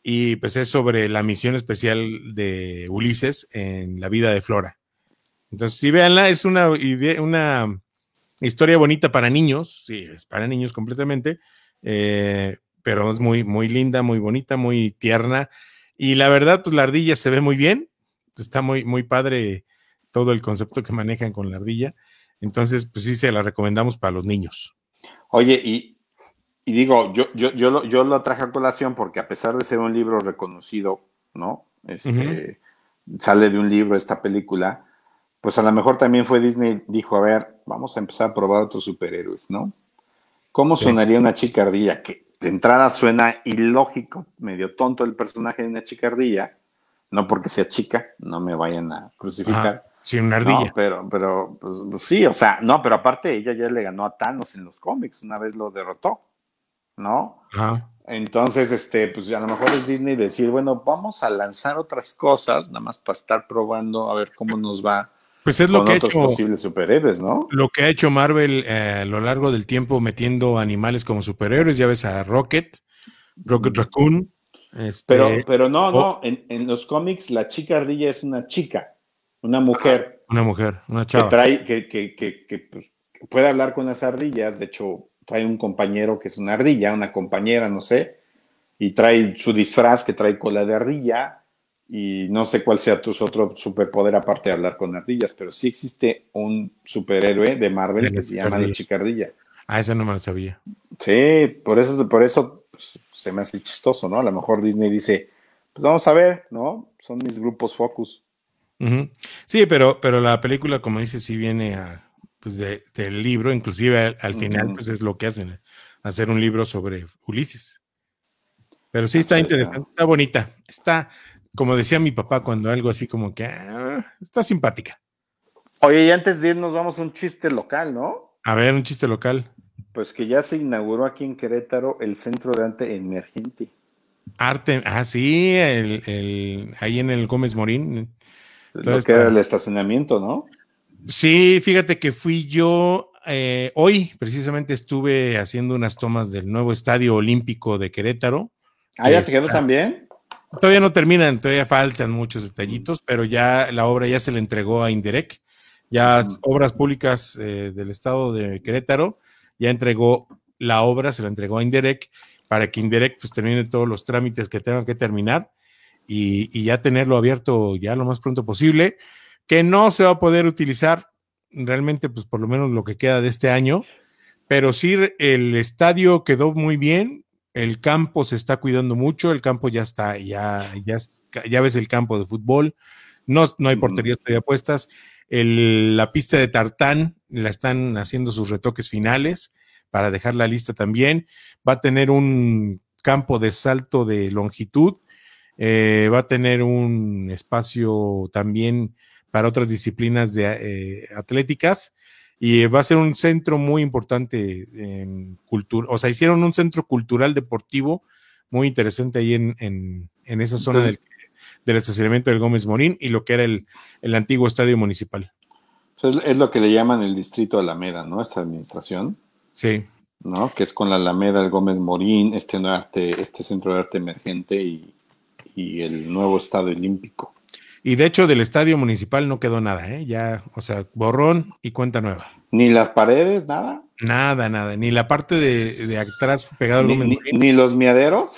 y pues es sobre la misión especial de Ulises en la vida de Flora. Entonces, si véanla, es una, una historia bonita para niños, sí, es para niños completamente, eh, pero es muy, muy linda, muy bonita, muy tierna. Y la verdad, pues la ardilla se ve muy bien, está muy, muy padre todo el concepto que manejan con la ardilla. Entonces, pues sí, se la recomendamos para los niños. Oye, y, digo, yo, yo, yo, lo, yo lo traje a colación porque a pesar de ser un libro reconocido, ¿no? Este, Sale de un libro esta película, pues a lo mejor también fue Disney, dijo, a ver, vamos a empezar a probar otros superhéroes, ¿no? ¿Cómo sonaría una chicardilla? Que de entrada suena ilógico, medio tonto el personaje de una chicardilla, no porque sea chica, no me vayan a crucificar. sí, una ardilla. pero, pero, pues, pues, sí, o sea, no, pero aparte ella ya le ganó a Thanos en los cómics, una vez lo derrotó, ¿no? Entonces, este, pues a lo mejor es Disney decir, bueno, vamos a lanzar otras cosas, nada más para estar probando a ver cómo nos va pues es lo que ha hecho posibles superhéroes, ¿no? Lo que ha hecho Marvel eh, a lo largo del tiempo metiendo animales como superhéroes, ya ves a Rocket, Rocket Raccoon. Este, pero, pero no, no, en, los cómics la chica ardilla es una chica, una mujer. Una mujer, una chava. Que trae, que, que, que, pues, puede hablar con las ardillas, de hecho, trae un compañero que es una ardilla, una compañera, no sé, y trae su disfraz que trae cola de ardilla y no sé cuál sea tu otro superpoder aparte de hablar con ardillas, pero sí existe un superhéroe de Marvel que se llama la chicardilla. Ah, ese no me lo sabía. Sí, por eso, por eso pues, se me hace chistoso, ¿no? A lo mejor Disney dice, pues vamos a ver, ¿no? Son mis grupos focus. Sí, pero, pero la película, como dices, sí viene a, pues del libro, inclusive al, final, pues es lo que hacen, hacer un libro sobre Ulises. Pero sí está interesante, está bonita, está, como decía mi papá cuando algo así como que ah, está simpática. Oye, y antes de irnos vamos a un chiste local, ¿no? A ver, un chiste local. Pues que ya se inauguró aquí en Querétaro el Centro de Arte Emergente. Arte, ah, sí, el, ahí en el Gómez Morín. Entonces, Lo que era el estacionamiento, ¿no? Sí, fíjate que fui yo, eh, hoy precisamente estuve haciendo unas tomas del nuevo Estadio Olímpico de Querétaro. Ah, ¿ya te quedó también? Todavía no terminan, todavía faltan muchos detallitos, pero ya la obra ya se le entregó a Indirect. Ya Obras Públicas eh, del Estado de Querétaro ya entregó la obra, se la entregó a Indirect para que Indirect pues termine todos los trámites que tengan que terminar y, ya tenerlo abierto ya lo más pronto posible, que no se va a poder utilizar realmente pues por lo menos lo que queda de este año, pero sí el estadio quedó muy bien, el campo se está cuidando mucho, el campo ya está, ya, ya, ya ves el campo de fútbol, no, no hay porterías todavía puestas, la pista de tartán la están haciendo sus retoques finales para dejar la lista también, va a tener un campo de salto de longitud, eh, va a tener un espacio también para otras disciplinas de, eh, atléticas y va a ser un centro muy importante en cultura, o sea, hicieron un centro cultural deportivo muy interesante ahí en, en, en esa zona del, del, estacionamiento del Gómez Morín y lo que era el, el antiguo estadio municipal. es lo que le llaman el distrito Alameda, ¿no? Esta administración. Sí. ¿No? Que es con la Alameda, el Gómez Morín, este, arte, este centro de arte emergente y, y el nuevo estadio olímpico. Y de hecho, del estadio municipal no quedó nada, ¿eh? Ya, o sea, borrón y cuenta nueva. ¿Ni las paredes, nada? Nada, nada. Ni la parte de, atrás pegado al ni, ni, los miaderos?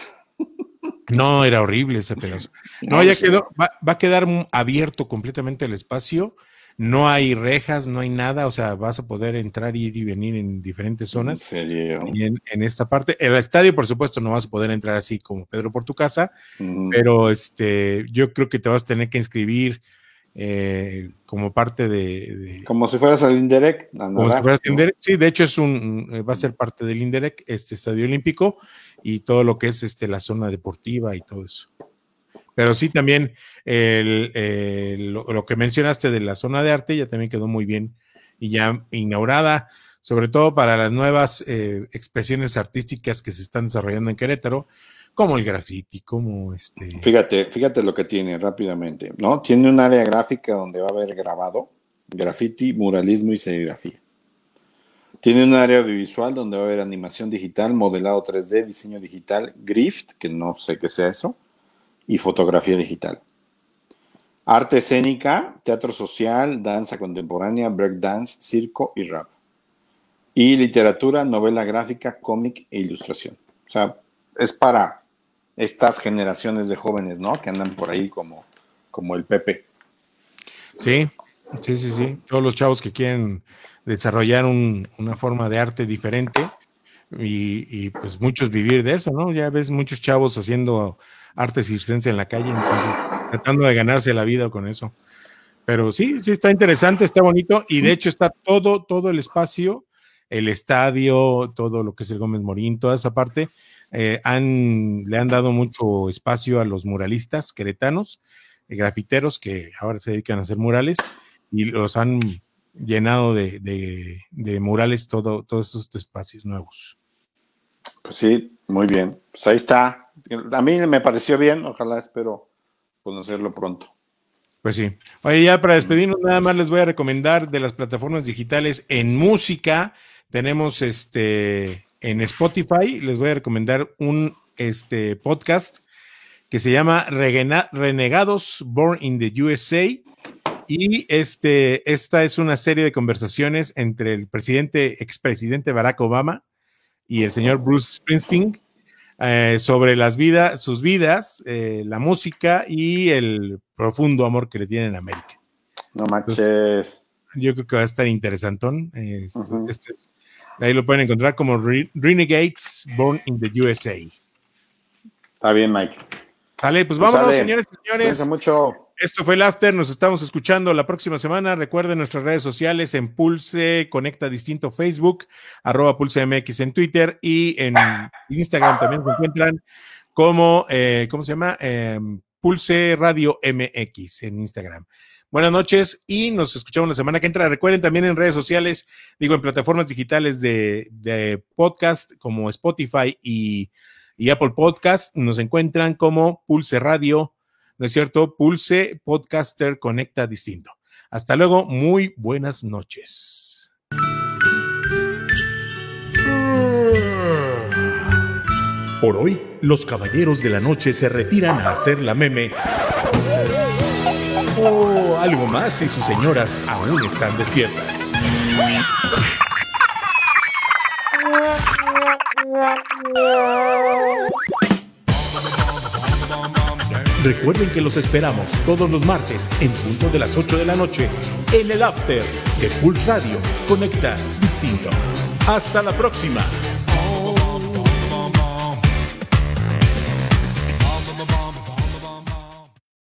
No, era horrible ese pedazo. No, ya quedó, va, a quedar abierto completamente el espacio. No hay rejas, no hay nada, o sea, vas a poder entrar, ir y venir en diferentes zonas. ¿En serio? Y en, esta parte. El estadio, por supuesto, no vas a poder entrar así como Pedro por tu casa, pero este, yo creo que te vas a tener que inscribir eh, como parte de, Como si fueras al Indirect. Como si fueras Indirect. Sí, de hecho es un, va a ser parte del Indirect, este estadio olímpico y todo lo que es este, la zona deportiva y todo eso. Pero sí, también lo, que mencionaste de la zona de arte ya también quedó muy bien y ya inaugurada, sobre todo para las nuevas eh, expresiones artísticas que se están desarrollando en Querétaro, como el graffiti, como este. Fíjate, fíjate lo que tiene rápidamente, ¿no? Tiene un área gráfica donde va a haber grabado, graffiti, muralismo y serigrafía. Tiene un área audiovisual donde va a haber animación digital, modelado 3D, diseño digital, Grift, que no sé qué sea eso, y fotografía digital. Arte escénica, teatro social, danza contemporánea, breakdance, circo y rap. Y literatura, novela gráfica, cómic e ilustración. O sea, es para estas generaciones de jóvenes, ¿no? Que andan por ahí como, como el Pepe. Sí, sí, sí, sí. Todos los chavos que quieren desarrollar una forma de arte diferente y, pues muchos vivir de eso, ¿no? Ya ves muchos chavos haciendo arte circense en la calle, entonces tratando de ganarse la vida con eso. Pero sí, sí está interesante, está bonito y de hecho está todo, todo el espacio, el estadio, todo lo que es el Gómez Morín, toda esa parte, eh, han, le han dado mucho espacio a los muralistas queretanos, eh, grafiteros que ahora se dedican a hacer murales y los han llenado de, de, murales todo, todos estos espacios nuevos. Pues sí, muy bien. Pues ahí está. A mí me pareció bien, ojalá espero conocerlo pronto. Pues sí. Oye, ya para despedirnos, nada más les voy a recomendar de las plataformas digitales en música. Tenemos este en Spotify, les voy a recomendar un este podcast que se llama Renegados Born in the USA y este, esta es una serie de conversaciones entre el presidente, expresidente Barack Obama y el señor Bruce Springsteen eh, sobre las vidas, sus vidas, eh, la música y el profundo amor que le tienen a América. No manches. yo creo que va a estar interesantón. Este, este ahí lo pueden encontrar como Renegades Born in the USA. Está bien, Mike. Vale, pues, pues vámonos, señores y señores. mucho. Esto fue el After, nos estamos escuchando la próxima semana. Recuerden nuestras redes sociales en Pulse Conecta Distinto Facebook, arroba Pulse MX en Twitter y en Instagram también se encuentran como, eh, ¿cómo se llama? Em, Pulse Radio MX en Instagram. Buenas noches y nos escuchamos la semana que entra. Recuerden también en redes sociales, digo, en plataformas digitales de, de podcast como Spotify y, y Apple Podcast, nos encuentran como Pulse Radio ¿no es cierto? Pulse Podcaster Conecta Distinto. Hasta luego, muy buenas noches. Por hoy, los caballeros de la noche se retiran a hacer la meme. O algo más si sus señoras aún están despiertas. Recuerden que los esperamos todos los martes en punto de las 8 de la noche en el After de Pulse Radio. Conecta distinto. Hasta la próxima.